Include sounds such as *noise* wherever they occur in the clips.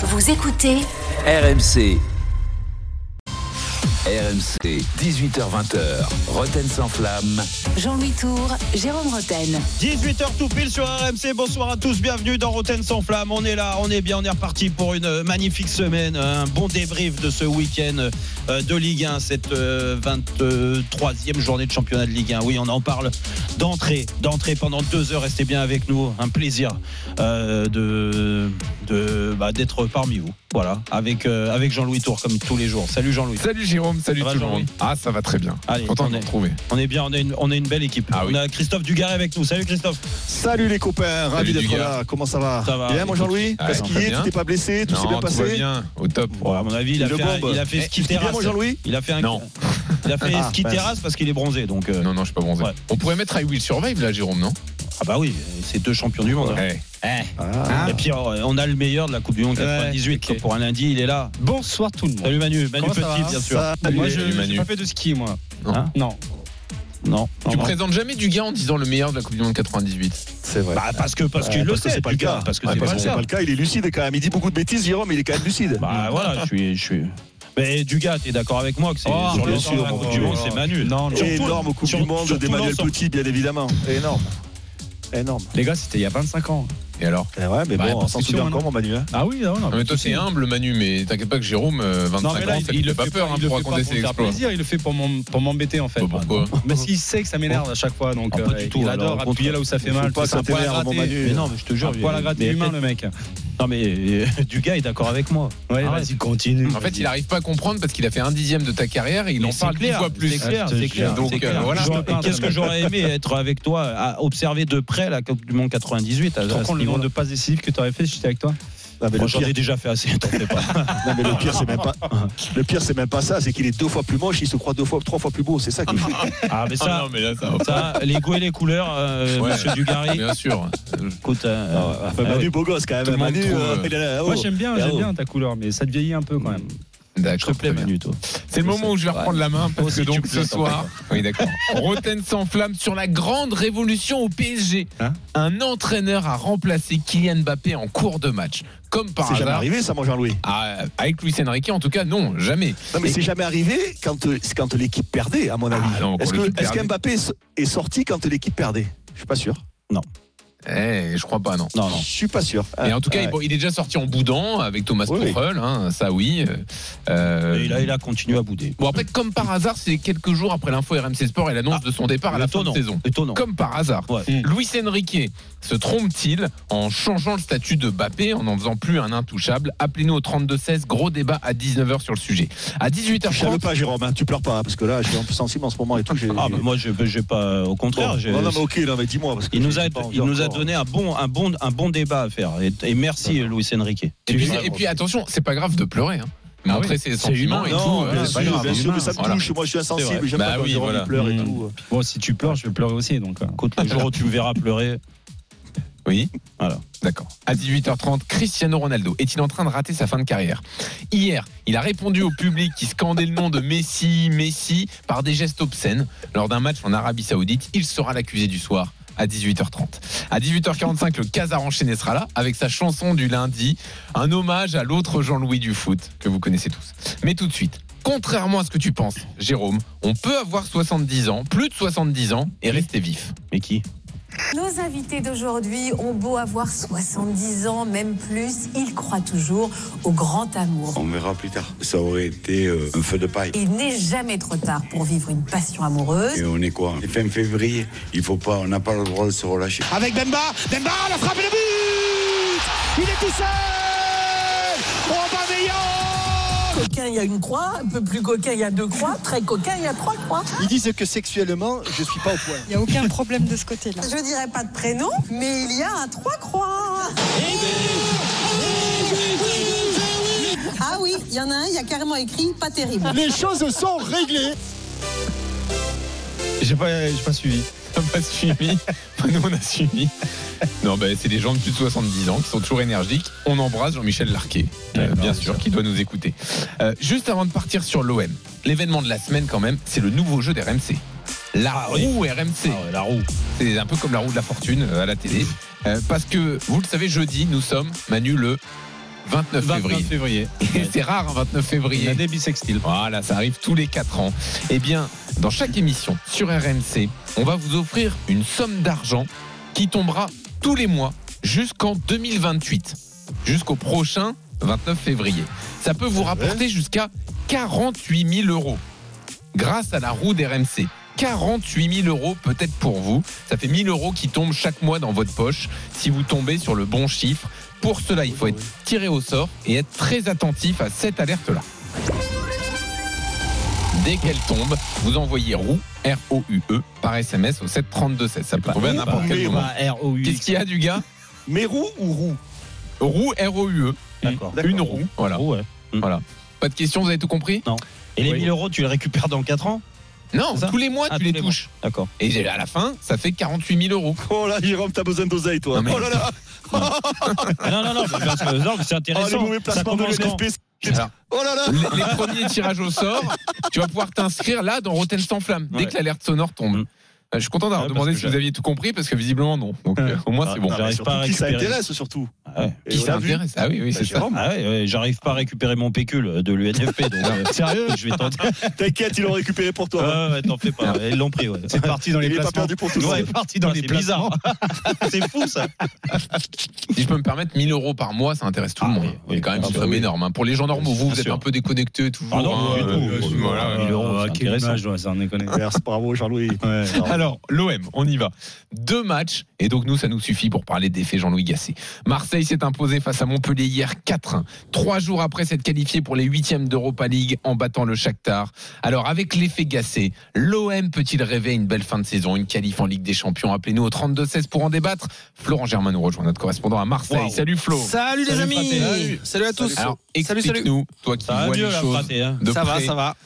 Vous écoutez RMC. RMC, 18h20h. Roten sans flamme. Jean-Louis Tour, Jérôme Roten. 18h tout pile sur RMC. Bonsoir à tous, bienvenue dans Roten sans flamme. On est là, on est bien, on est reparti pour une magnifique semaine. Un bon débrief de ce week-end euh, de Ligue 1, cette euh, 23e journée de championnat de Ligue 1. Oui, on en parle d'entrée, d'entrée pendant deux heures. Restez bien avec nous. Un plaisir euh, de, de bah, d'être parmi vous. Voilà, avec, euh, avec Jean-Louis Tour comme tous les jours. Salut Jean-Louis. Salut Jérôme, salut tout le monde. Jean-Louis Ah, ça va très bien. Allez, Content on de est- vous retrouver. On est bien, on est une, on est une belle équipe. Ah on a Christophe Dugarry avec nous. Salut Christophe. Salut les copains, ravi d'être là. Comment ça va Ça va, Bien, mon écoute. Jean-Louis Ah, Qu'est-ce on qu'il est. Tu t'es pas blessé Tout s'est bien tout va passé bien, au top. Bon, à mon avis, il a, fait, un- bombe. il a fait ski terrasse. mon Jean-Louis Il a fait un, Non. il a fait Ah, ski terrasse parce qu'il est bronzé. Donc, euh, Non, non, je suis pas bronzé. Ouais. On pourrait mettre I Will Survive là, Jérôme, non? Ah bah oui, c'est deux champions du monde. Ouais. Ah. Et puis euh, on a le meilleur de la Coupe du Monde 98 ok. pour un lundi, il est là. Bonsoir tout le monde. Salut Manu, Manu Comment Petit bien sûr. Salut. Moi, je n'ai pas fait de ski, moi. Non. Hein Non. Non. Tu non, non. présentes jamais du gars en disant le meilleur de la Coupe du Monde 98. C'est vrai. Bah parce que parce Ouais, qu'il le parce que sait, c'est pas le Dugas, cas. Parce que Ouais, c'est pas le c'est cas. pas le cas, il est lucide quand même. Il dit beaucoup de bêtises, Jérôme, mais il est quand même lucide. Bah *laughs* voilà, je suis je suis. Mais Dugas, t'es d'accord avec moi que c'est Oh, sur le sûr, la Coupe du Monde, c'est Manu. Non, non. Énorme Coupe du Monde d'Emmanuel. Petit, bien évidemment. Énorme. Énorme. Les gars, c'était il y a 25 ans. Et alors Eh ouais, mais Bah, bon, on s'en souvient hein, encore, mon Manu. hein. Ah oui, non, non. Mais toi, c'est humble, Manu, mais t'inquiète pas que Jérôme, euh, 25 Non, mais là, ans, il, le fait pas fait peur hein, pour raconter ses exploits. plaisir, il le fait pour m'em- pour m'embêter en fait. Bah, pourquoi Mais s'il sait que ça m'énerve à chaque fois, donc Ah, pas euh, du tout, il alors, adore appuyer là où ça fait mal. pas C'est un que ça poil à t'énerve, mon gratter. Manu. Mais non, mais je te jure, Un poil à gratter humain, le mec. Non mais euh, *laughs* Dugas est d'accord avec moi. Ouais, Arrête. vas-y, continue. En fait, il arrive pas à comprendre parce qu'il a fait un dixième de ta carrière et il Mais en c'est parle dix clair, fois plus. C'est clair, Ah, c'est clair. jure. Donc, c'est euh, voilà. J'aurais- Qu'est-ce que j'aurais aimé être avec toi, à observer de près la Coupe du Monde 98 à, Tu te à rends ce compte le nombre niveau-là. de passes décisives que tu aurais fait si j'étais avec toi? Non, mais Moi, le J'en pire, ai déjà fait assez, t'en fais pas. *laughs* non, mais le pire, c'est même pas. *laughs* Le pire, c'est même pas ça. C'est qu'il est deux fois plus moche. Il se croit deux fois, trois fois plus beau. C'est ça qui fait. Ah mais Ah ça, non, mais là, ça les goûts et les couleurs, euh, Ouais. Monsieur Dugarry. Bien sûr. Écoute, euh, Enfin, ah Manu, ouais. beau gosse quand même. Manu, trouve, euh, euh. Moi, oh. j'aime bien, Ah, j'aime oh. bien ta couleur, mais ça te vieillit un peu quand même. Je te plais. Manu, toi. C'est le moment où je vais reprendre la main parce Aussi, que donc ce soir, oui d'accord, *laughs* Roten s'enflamme sur la grande révolution au PSG. Hein Un entraîneur a remplacé Kylian Mbappé en cours de match, comme par C'est jamais arrivé, ça, mon Jean-Louis. Ah, avec Luis Enrique, en tout cas, non, jamais. Non, mais Et- c'est jamais arrivé quand, c'est quand l'équipe perdait, à mon avis. Ah non, quand Est-ce que, perdait. qu'Mbappé est- est sorti quand l'équipe perdait? Je suis pas sûr. Eh, je crois pas, non. Non, non. Je suis pas sûr. Mais en tout cas, il- bon, il est déjà sorti en boudant avec Thomas Oui. Tuchel, hein, ça oui. Euh, Et il a, il a continué à bouder. Bon après, comme par hasard, c'est quelques jours après l'info RMC Sport et l'annonce Ah, de son départ à la fin de saison. Étonnant. Comme par hasard. Ouais. Luis Enrique se trompe-t-il en changeant le statut de Bappé, en n'en faisant plus un intouchable? Appelez-nous au 32-16, gros débat à 19h sur le sujet. À Tu chiales 18h30, pas, Jérôme, hein, tu pleures pas, hein, parce que là, je suis un peu sensible en ce moment et tout. Ah, mais moi, je j'ai pas. Au contraire, Bon, non, non, mais ok, non, mais dis-moi. parce que il nous j'ai a, pas envie il nous a encore. Donné un bon, un bon, un bon débat à faire. Et, et merci, Luis Enrique. et puis, et puis attention, c'est pas grave de pleurer. Hein. Ah Montrer oui, ses c'est sentiments humain. et Non, tout. bien euh, sûr, grave. bien sûr, mais ça me Voilà. touche. Moi, je suis insensible. J'aime Bah pas quand oui, Jérôme voilà. pleure et Mmh. tout. Bon, si tu pleures, je vais pleurer aussi. Donc, euh. Écoute, le jour où tu me verras pleurer, Oui. Voilà. D'accord. À 18h30, Cristiano Ronaldo est-il en train de rater sa fin de carrière? Hier, il a répondu au public qui scandait le nom de Messi, Messi, par des gestes obscènes. Lors d'un match en Arabie Saoudite, il sera l'accusé du soir à 18h30. À 18h45, le Casar enchaîné sera là avec sa chanson du lundi, un hommage à l'autre Jean-Louis du foot que vous connaissez tous. Mais tout de suite, contrairement à ce que tu penses, Jérôme, on peut avoir 70 ans, plus de 70 ans et rester vif. mais qui? Nos invités d'aujourd'hui ont beau avoir 70 ans, même plus, ils croient toujours au grand amour. On verra plus tard. Ça aurait été euh, un feu de paille. Il n'est jamais trop tard pour vivre une passion amoureuse. Et on est quoi? Fin février. Il faut pas, on n'a pas le droit de se relâcher. avec Bemba. Bemba, la frappe et le but Il est tout seul Aubameyang Coquin, il y a une croix. Un peu plus coquin, il y a deux croix. Très coquin, il y a trois croix. Ils disent que sexuellement, je suis pas au point. Il n'y a aucun problème de ce côté-là. Je dirais pas de prénom, mais il y a un trois croix. Ah oui, il y en a un, il y a carrément écrit pas terrible. Les choses sont réglées. J'ai pas, j'ai pas suivi. On n'a pas suivi. Nous, on a suivi. Non, bah, c'est des gens de plus de 70 ans qui sont toujours énergiques. On embrasse Jean-Michel Larquet, euh, bien sûr, qui doit nous écouter. Euh, juste avant de partir sur l'OM, l'événement de la semaine, quand même, c'est le nouveau jeu d'RMC. La Ah oui. roue RMC. Ah ouais, La roue. C'est un peu comme la roue de la fortune euh, à la télé. Euh, parce que, vous le savez, jeudi, nous sommes, Manu, le 29 février. 29 février. Et c'est rare, un 29 février. Il a des bisextiles. Voilà, ça arrive tous les 4 ans. Eh bien, dans chaque émission sur RMC, on va vous offrir une somme d'argent qui tombera tous les mois jusqu'en 2028, jusqu'au prochain 29 février. Ça peut vous rapporter jusqu'à 48 000 euros grâce à la roue d'RMC. 48 000 euros peut-être pour vous. Ça fait 1000 euros qui tombent chaque mois dans votre poche si vous tombez sur le bon chiffre. Pour cela, il faut être tiré au sort et être très attentif à cette alerte-là. Dès qu'elle tombe, vous envoyez roue, R-O-U-E, par SMS au 732-16. Ça peut tomber à n'importe quel moment. Qu'est-ce qu'il y a du gars Mais roue ou roue Roue, R-O-U-E. D'accord. Une roue. Voilà. Ouais. voilà. Pas de questions, vous avez tout compris? Non. Et les Oui. 1000 euros, tu les récupères dans 4 ans? Non, tous les mois, Ah, tu les touches. D'accord. Et à la fin, ça fait 48 000 euros. Oh là, Jérôme, t'as besoin d'oseille, toi. Non, mais- Oh là là non, non, non, mais parce que, non, mais c'est Oh, intéressant. les mauvais ça. Alors, Oh là là les, les premiers tirages au sort, tu vas pouvoir t'inscrire là dans Rotten sans flamme dès Ouais. que l'alerte sonore tombe. Euh, Je suis content d'avoir Ouais, demandé si vous aviez tout compris parce que visiblement non. Donc euh, au moins c'est bon. Mais J'arrive surtout pas à qui ça récupérer. intéresse surtout. Ouais. Et Qui s'intéresse Ah oui, oui, Bah, c'est ça. Ah ouais, ouais, j'arrive pas à récupérer mon pécule de l'UNFP. Donc, euh, *laughs* sérieux, je vais tenter. *laughs* T'inquiète, ils l'ont récupéré pour toi. Ouais, ouais, t'en fais pas. *laughs* Ils l'ont pris, ouais. C'est parti dans les Il est pas placements. perdu pour tout Ouais, le c'est parti dans les C'est bizarre. c'est fou, ça. Si je peux me permettre, 1000 euros par mois, ça intéresse tout Ah le monde. c'est quand même Ah une somme énorme. hein. Pour les gens normaux, vous, vous êtes un peu déconnectés toujours. Ah non, hein, du tout. euh, Euh, voilà. euh, 1000 euros, Ah, c'est quelle image, ouais, ça en est connu. Merci, bravo Jean-Louis. Alors, l'OM, on y va. Deux matchs, et donc nous, ça nous suffit pour parler des faits Jean-Louis Gasset. Marseille s'est imposé face à Montpellier hier 4-1. Trois jours après s'être qualifié pour les huitièmes d'Europa League en battant le Shakhtar. Alors, avec l'effet Gasset, l'OM peut-il rêver une belle fin de saison, une qualif en Ligue des Champions? Appelez-nous au 32-16 pour en débattre. Florent Germain nous rejoint, notre correspondant à Marseille. Wow. Salut Flo. Salut les Salut, amis. Salut, à tous Alors, Salut, salut. explique-nous, toi qui Ça va vois mieux, les la choses fraté. Hein. de Ça va, ça va.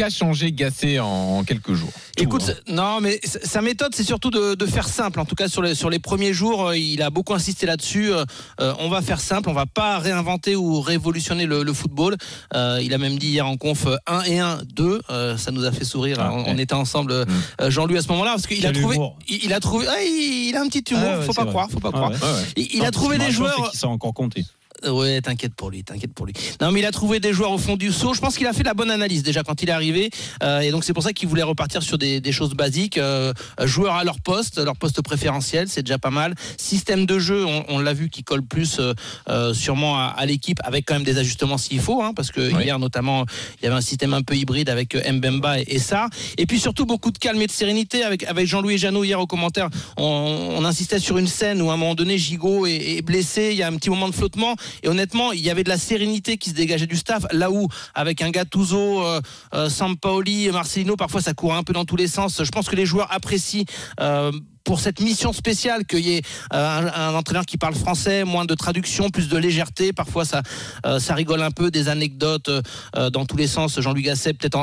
Qu'a changé Gasset en quelques jours Écoute, non, mais sa méthode, c'est surtout de, de faire simple. En tout cas, sur les, sur les premiers jours, euh, il a beaucoup insisté là-dessus. Euh, euh, on va faire simple, on va pas réinventer ou révolutionner le, le football. Euh, il a même dit hier en conf euh, 1 et 1, 2. Euh, ça nous a fait sourire. Ah, on, ouais. on était ensemble, Mm. euh, Jean-Louis, à ce moment-là, parce qu'il a trouvé. Il, il a trouvé. ah, il, il a un petit humour, Ah ouais, faut pas vrai. croire, faut pas Ah croire. ouais. Ouais, ouais. Il, il a trouvé qui des joueurs. qu'il s'est encore compté. Ouais, t'inquiète pour lui, t'inquiète pour lui. Non, mais il a trouvé des joueurs au fond du saut. Je pense qu'il a fait la bonne analyse déjà quand il est arrivé, Euh, et donc c'est pour ça qu'il voulait repartir sur des, des choses basiques. Euh, joueurs à leur poste, leur poste préférentiel, c'est déjà pas mal. Système de jeu, on, on l'a vu, qui colle plus euh, sûrement à, à l'équipe, avec quand même des ajustements s'il faut, hein, parce que Oui. hier notamment il y avait un système un peu hybride avec Mbemba et, et ça, et puis surtout beaucoup de calme et de sérénité avec avec Jean-Louis Jeannot hier au commentaire. On, on insistait sur une scène où à un moment donné Gigot est, est blessé, il y a un petit moment de flottement. Et honnêtement, il y avait de la sérénité qui se dégageait du staff. Là où, avec un Gattuso, euh, euh, Sampaoli, Marcelino, parfois ça court un peu dans tous les sens. Je pense que les joueurs apprécient. euh, pour cette mission spéciale, qu'il y ait euh, un, entraîneur qui parle français, moins de traduction, plus de légèreté. Parfois, ça, euh, ça rigole un peu, des anecdotes euh, dans tous les sens. Jean-Luc Gasset peut-être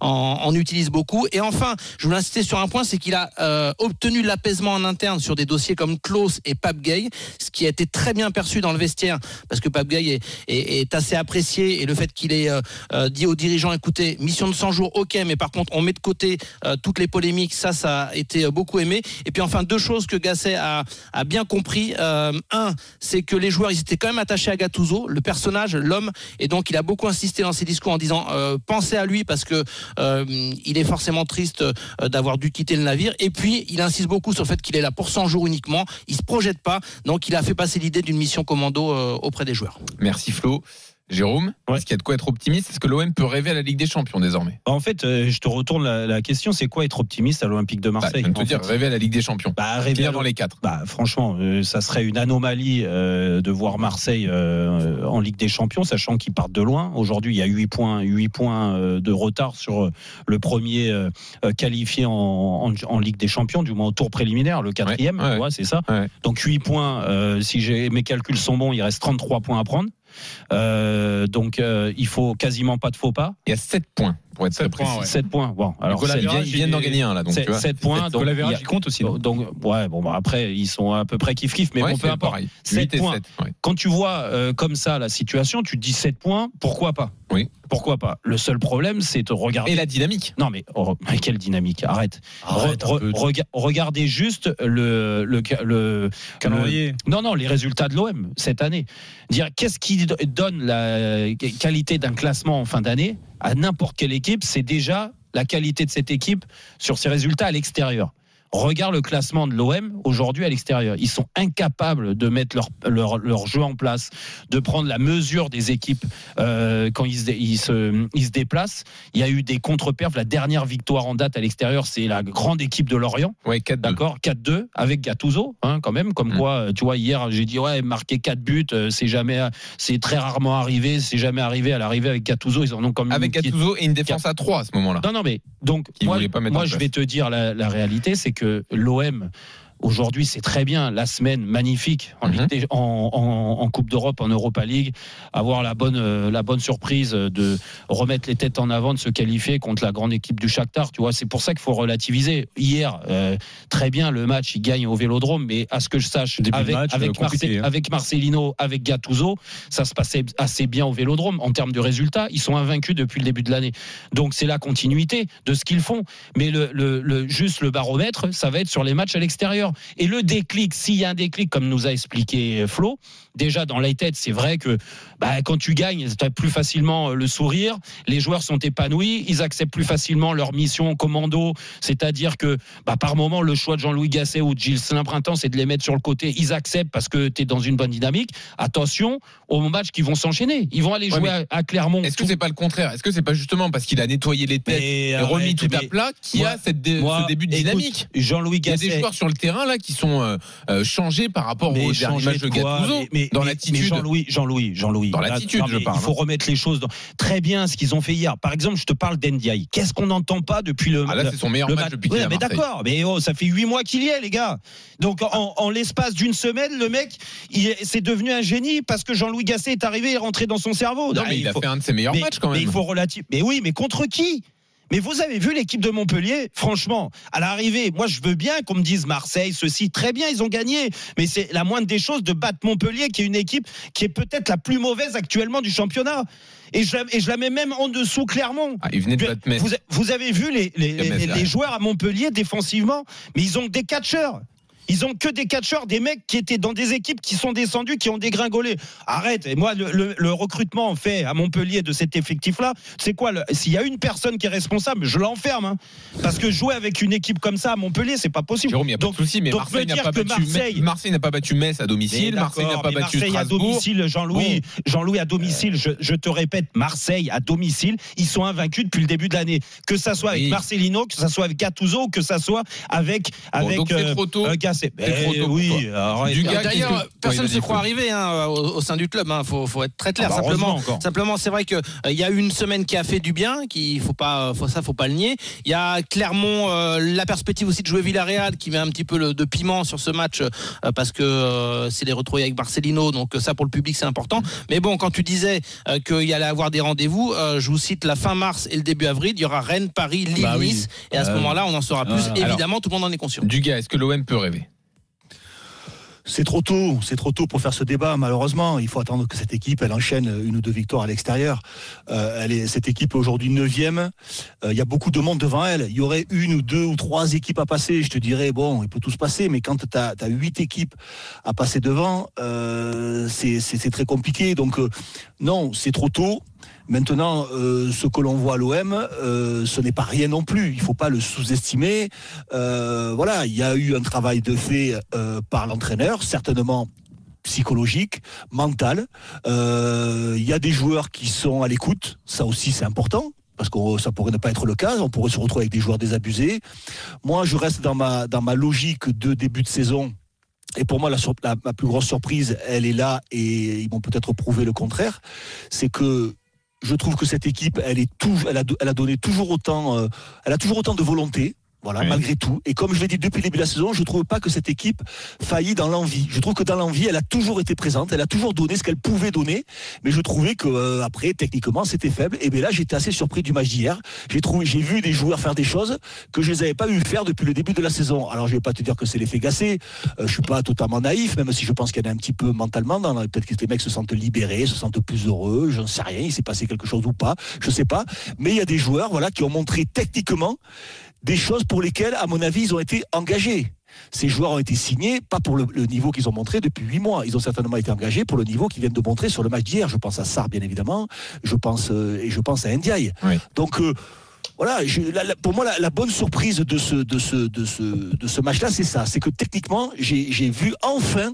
en, utilise beaucoup. Et enfin, je voulais insister sur un point, c'est qu'il a obtenu l'apaisement en interne sur des dossiers comme Klaus et Pape Gay, ce qui a été très bien perçu dans le vestiaire, parce que Pape Gay est, assez apprécié et le fait qu'il ait dit aux dirigeants, écoutez, mission de 100 jours, ok, mais par contre, on met de côté toutes les polémiques, ça, ça a été beaucoup aimé. Et puis enfin, deux choses que Gasset a, bien compris. Euh, un, c'est que les joueurs, ils étaient quand même attachés à Gattuso, le personnage, l'homme, et donc il a beaucoup insisté dans ses discours en disant, euh, pensez à lui parce que euh, il est forcément triste d'avoir dû quitter le navire. Et puis, il insiste beaucoup sur le fait qu'il est là pour 100 jours uniquement. Il se projette pas, donc il a fait passer l'idée d'une mission commando auprès des joueurs. Merci Flo. Jérôme, Ouais. est-ce qu'il y a de quoi être optimiste? Est-ce que l'OM peut rêver à la Ligue des Champions désormais? En fait, euh, je te retourne la, la question c'est quoi être optimiste à l'Olympique de bah, Marseille Je viens de te dire, fait? rêver à la Ligue des Champions. Bah, rêver à dans les quatre. Bah, franchement, euh, ça serait une anomalie euh, de voir Marseille euh, en Ligue des Champions, sachant qu'ils partent de loin. Aujourd'hui, il y a 8 points, 8 points de retard sur le premier qualifié en, en, en Ligue des Champions, du moins au tour préliminaire, le quatrième. Ouais, c'est ça. Donc 8 points, si mes calculs sont bons, il reste 33 points à prendre. Euh, donc euh, il faut quasiment pas de faux pas. Il y a 7 points pour être très Sept points, précis. ouais. 7 points. Bon, alors Ils viennent- d'en gagner un là, donc c'est tu vois. 7 points. Donc, Donc, la il compte aussi. non donc, ouais, bon, bah, après, ils sont à peu près kiff-kiff, mais Ouais, bon, peu importe. pareil. Sept 8 et points. 7. ouais. Quand tu vois euh, comme ça la situation, tu te dis 7 points, pourquoi pas? Oui. Pourquoi pas? Le seul problème, c'est de regarder. Et la dynamique. Non, mais oh, mais quelle dynamique Arrête. Arrête Re- re- rega- regardez juste le, le, le, Calendrier. non, non, les résultats de l'OM cette année. Dire qu'est-ce qui do- donne la qualité d'un classement en fin d'année? À n'importe quelle équipe, c'est déjà la qualité de cette équipe sur ses résultats à l'extérieur. Regarde le classement de l'OM aujourd'hui à l'extérieur. Ils sont incapables de mettre leur, leur, leur jeu en place, de prendre la mesure des équipes euh, quand ils se, ils, se, ils se déplacent. Il y a eu des contre-perfs. La dernière victoire en date à l'extérieur, c'est la grande équipe de Lorient. Ouais, 4 D'accord? 4-2 avec Gattuso, hein, quand même. Comme Mm. quoi, euh, tu vois, hier, j'ai dit, ouais, marquer 4 buts, euh, c'est jamais, c'est très rarement arrivé, c'est jamais arrivé à l'arrivée avec Gattuso. Ils en ont comme Avec Gattuso et une défense à 3 à ce moment-là. non, non, mais donc, Qui moi, pas je vais te dire la, la réalité, c'est que l'OM. Aujourd'hui, c'est très bien. La semaine magnifique en, Mhm. En, en- en Coupe d'Europe, en Europa League, avoir la bonne, euh, la bonne surprise de remettre les têtes en avant, de se qualifier contre la grande équipe du Shakhtar. Tu vois, c'est pour ça qu'il faut relativiser. Hier, euh, très bien, le match, il gagne au Vélodrome, mais à ce que je sache, Début de avec, match, avec, euh, Marce- hein. avec Marcelino, avec Gattuso, ça se passait assez bien au Vélodrome en termes de résultats. Ils sont invaincus depuis le début de l'année. Donc c'est la continuité de ce qu'ils font. Mais le, le- le- juste le baromètre, ça va être sur les matchs à l'extérieur. Et le déclic, s'il y a un déclic, comme nous a expliqué Flo, déjà dans les têtes, c'est vrai que bah, quand tu gagnes, tu as plus facilement euh, le sourire. Les joueurs sont épanouis, ils acceptent plus facilement leur mission commando. C'est-à-dire que bah, par moment, le choix de Jean-Louis Gasset ou de Gilles Saint-Printemps, c'est de les mettre sur le côté. Ils acceptent parce que tu es dans une bonne dynamique. Attention aux matchs qui vont s'enchaîner. Ils vont aller jouer à, à Clermont. Est-ce que c'est pas le contraire? Est-ce que c'est pas justement parce qu'il a nettoyé les têtes Mais et remis tout à plat qu'il y a cette dé- moi, ce début de dynamique? Jean-Louis Il y a Gasset. des joueurs sur le terrain là qui sont euh, euh, changés par rapport Mais au dernier match de Gattuso. Mais- mais- dans l'attitude. Jean-Louis, Jean-Louis, Jean-Louis. Dans l'attitude, je parle, Il faut remettre les choses dans... très bien ce qu'ils ont fait hier. Par exemple, je te parle d'Endiaï. Qu'est-ce qu'on n'entend pas depuis le Ah là, c'est son meilleur le match depuis Ouais, mais d'accord, mais oh, ça fait huit mois qu'il y est, les gars. Donc en, en l'espace d'une semaine, le mec, il est- c'est devenu un génie parce que Jean-Louis Gasset est arrivé et rentré dans son cerveau. Non, Ah, mais il a faut- fait un de ses meilleurs mais- matchs quand Mais même. il faut relative. Mais oui, mais contre qui? Mais vous avez vu l'équipe de Montpellier, franchement, à l'arrivée, moi je veux bien qu'on me dise Marseille, ceci, très bien, ils ont gagné, mais c'est la moindre des choses de battre Montpellier, qui est une équipe qui est peut-être la plus mauvaise actuellement du championnat. Et je, la- et je la mets même en dessous Clermont. Ah, de battre. Vous, vous avez vu les, les- Metz, les- les derrière. joueurs à Montpellier défensivement, mais ils ont des catcheurs. Ils ont que des catcheurs, des mecs qui étaient dans des équipes qui sont descendus, qui ont dégringolé. Arrête. Et moi, le, le- le recrutement fait à Montpellier de cet effectif-là, c'est quoi S'il y a une personne qui est responsable, je l'enferme. hein. Parce que jouer avec une équipe comme ça à Montpellier, c'est pas possible. Jérôme, il n'y a pas Donc- de souci, mais donc Marseille n'a pas, battu Marseille- n'a pas battu Metz à domicile. Marseille n'a pas battu Marseille à domicile, Jean-Louis, Jean-Louis à domicile, je, je te répète, Marseille à domicile, ils sont invaincus depuis le début de l'année. Que ça soit avec. Marcelino, que ça soit avec Gattuso, que ça soit avec avec donc c'est trop tôt. euh. C'est trop tôt oui, gars, D'ailleurs, personne ne se croit arrivé hein, au, au sein du club. Il faut, faut être très clair. Ah bah, simplement, simplement, c'est vrai que euh, y a une semaine qui a fait du bien. Qui faut pas, faut, ça, faut pas le nier. Il y a Clermont, euh, la perspective aussi de jouer Villarreal, qui met un petit peu le, de piment sur ce match euh, parce que c'est les retrouver avec Marcelino. Donc ça, pour le public, c'est important. Mais bon, quand tu disais qu'il y allait avoir des rendez-vous, je vous cite la fin mars et le début avril. Il y aura Rennes, Paris, Lille, Bah oui. Nice. Et à ce moment-là, on en saura plus. Évidemment, tout le monde en est conscient. Du gars, est-ce que l'OM peut rêver? C'est trop tôt, c'est trop tôt pour faire ce débat. Malheureusement, il faut attendre que cette équipe, elle enchaîne une ou deux victoires à l'extérieur. Euh, cette équipe est aujourd'hui neuvième. Euh, Il y a beaucoup de monde devant elle. Il y aurait une ou deux ou trois équipes à passer. Je te dirais bon, il peut tout se passer, mais quand tu as, huit équipes à passer devant, euh, c'est très compliqué. Donc non, c'est trop tôt. Maintenant, euh, ce que l'on voit à l'OM, euh, ce n'est pas rien non plus. Il ne faut pas le sous-estimer. Euh, voilà, il y a eu un travail de fait par l'entraîneur, certainement psychologique, mental. Il y a des joueurs qui sont à l'écoute, ça aussi c'est important. Parce que ça pourrait ne pas être le cas, on pourrait se retrouver avec des joueurs désabusés. Moi, je reste dans ma, dans ma logique de début de saison. Et pour moi, la- ma plus grosse surprise, elle est là, et ils vont peut-être prouver le contraire. C'est que je trouve que cette équipe, elle a, donné toujours autant, euh, a toujours autant de volonté. Voilà, Oui. malgré tout. Et comme je l'ai dit depuis le début de la saison, je trouve pas que cette équipe faillit dans l'envie. Je trouve que dans l'envie, elle a toujours été présente, elle a toujours donné ce qu'elle pouvait donner, mais je trouvais que euh, après, techniquement, c'était faible. Et bien là, j'étais assez surpris du match d'hier. J'ai trouvé, j'ai vu des joueurs faire des choses que je les avais pas vu faire depuis le début de la saison. Alors, je vais pas te dire que c'est l'effet Gassé. Euh, je suis pas totalement naïf, même si je pense qu'il y en a un petit peu mentalement. dans la- Peut-être que les mecs se sentent libérés, se sentent plus heureux. J'en sais rien. Il s'est passé quelque chose ou pas. Je sais pas. Mais il y a des joueurs, voilà, qui ont montré techniquement des choses pour lesquelles, à mon avis, ils ont été engagés. Ces joueurs ont été signés, pas pour le, le niveau qu'ils ont montré depuis huit mois. Ils ont certainement été engagés pour le niveau qu'ils viennent de montrer sur le match d'hier. Je pense à Sarr, bien évidemment. Je pense euh, et je pense à Ndiaye. Oui. Donc euh, voilà, je- la- la- pour moi, la, la bonne surprise de ce, de ce, de ce, de ce match-là, c'est ça. C'est que techniquement, j'ai j'ai vu enfin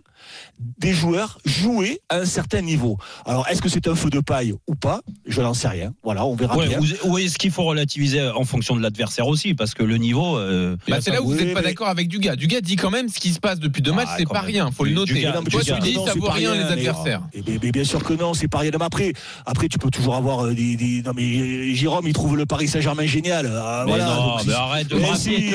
des joueurs jouer à un certain niveau. Alors, est-ce que c'est un feu de paille ou pas? Je n'en sais rien. Voilà, on verra Ouais, bien. ou, est-ce qu'il faut relativiser en fonction de l'adversaire aussi Parce que le niveau. euh, Bah, c'est là où vous n'êtes pas mais- d'accord avec Dugas. Dugas dit quand même ce qui se passe depuis deux Ah, matchs, c'est pas même. rien. Faut le noter. Dugas, Toi, tu dis non, ça vaut rien les adversaires. Et bien, mais bien sûr que non, c'est pas rien. Mais après, après, tu peux toujours avoir euh, des, des- Non, mais euh, Jérôme, il trouve le Paris Saint-Germain génial. Ah, mais voilà, non, donc, mais arrête de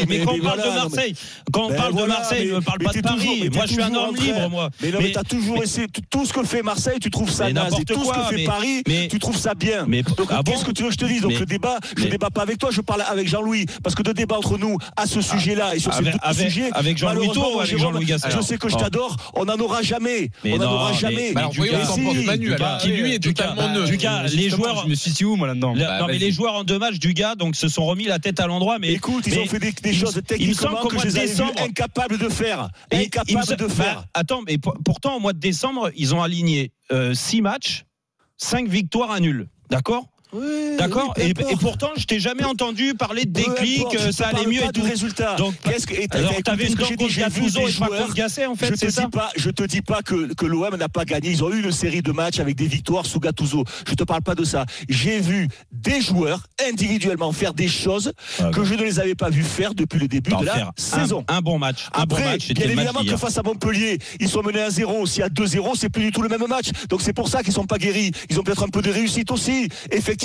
Mais quand on parle de non, Marseille, quand on Ben parle de Marseille, ne parle pas de Paris. Moi, je suis un homme libre, moi. Mais non, mais, t'as toujours essayé. tout- ce que fait Marseille, tu trouves ça naze. Et tout ce que fait Paris, mais- tu trouves ça bien. Mais Donc, ah qu'est-ce que tu veux que je te dise Donc, le débat, je débat pas avec toi, je parle avec Jean-Louis. Parce que de débat entre nous à ce sujet-là et sur ces Avec- deux avec- sujets. avec Jean-Louis avec Jean-Louis Gasset Je sais que je t'adore, on n'en aura jamais. Mais On n'en non, aura mais- jamais. Dugas, ce Dugas, qui lui est Dugas, totalement. Dugas, les joueurs. Je me situe où, moi, là-dedans La- Bah, non mais les joueurs en deux matchs du donc se sont remis la tête à l'endroit mais Écoute, ils mais ont fait des, choses techniquement qu'au que je décembre- incapables de faire. Et me de faire. bah, attends, mais pour- pourtant, au mois de décembre, ils ont aligné 6 matchs, 5 victoires, un nul. D'accord? D'accord oui, et, importe. et pourtant, je t'ai jamais entendu parler de déclic, euh, je te ça allait mieux et du tout. résultat. Donc, qu'est-ce que Alors, t'avais une dent contre Gattuso et pas contre Gasset, en Je fait, te c'est ça dis pas, je te dis pas que, que l'OM n'a pas gagné. Ils ont eu une série de matchs avec des victoires sous Gattuso. Je te parle pas de ça. J'ai vu des joueurs individuellement faire des choses Ah, que je ne les avais pas vus faire depuis le début de la saison. Un, un bon match. Un bon Après, match, bien évidemment que face à Montpellier, ils sont menés à 0. S'il y a 2-0, c'est plus du tout le même match. Donc c'est pour ça qu'ils sont pas guéris. Ils ont peut-être un peu de réussite aussi. Effectivement,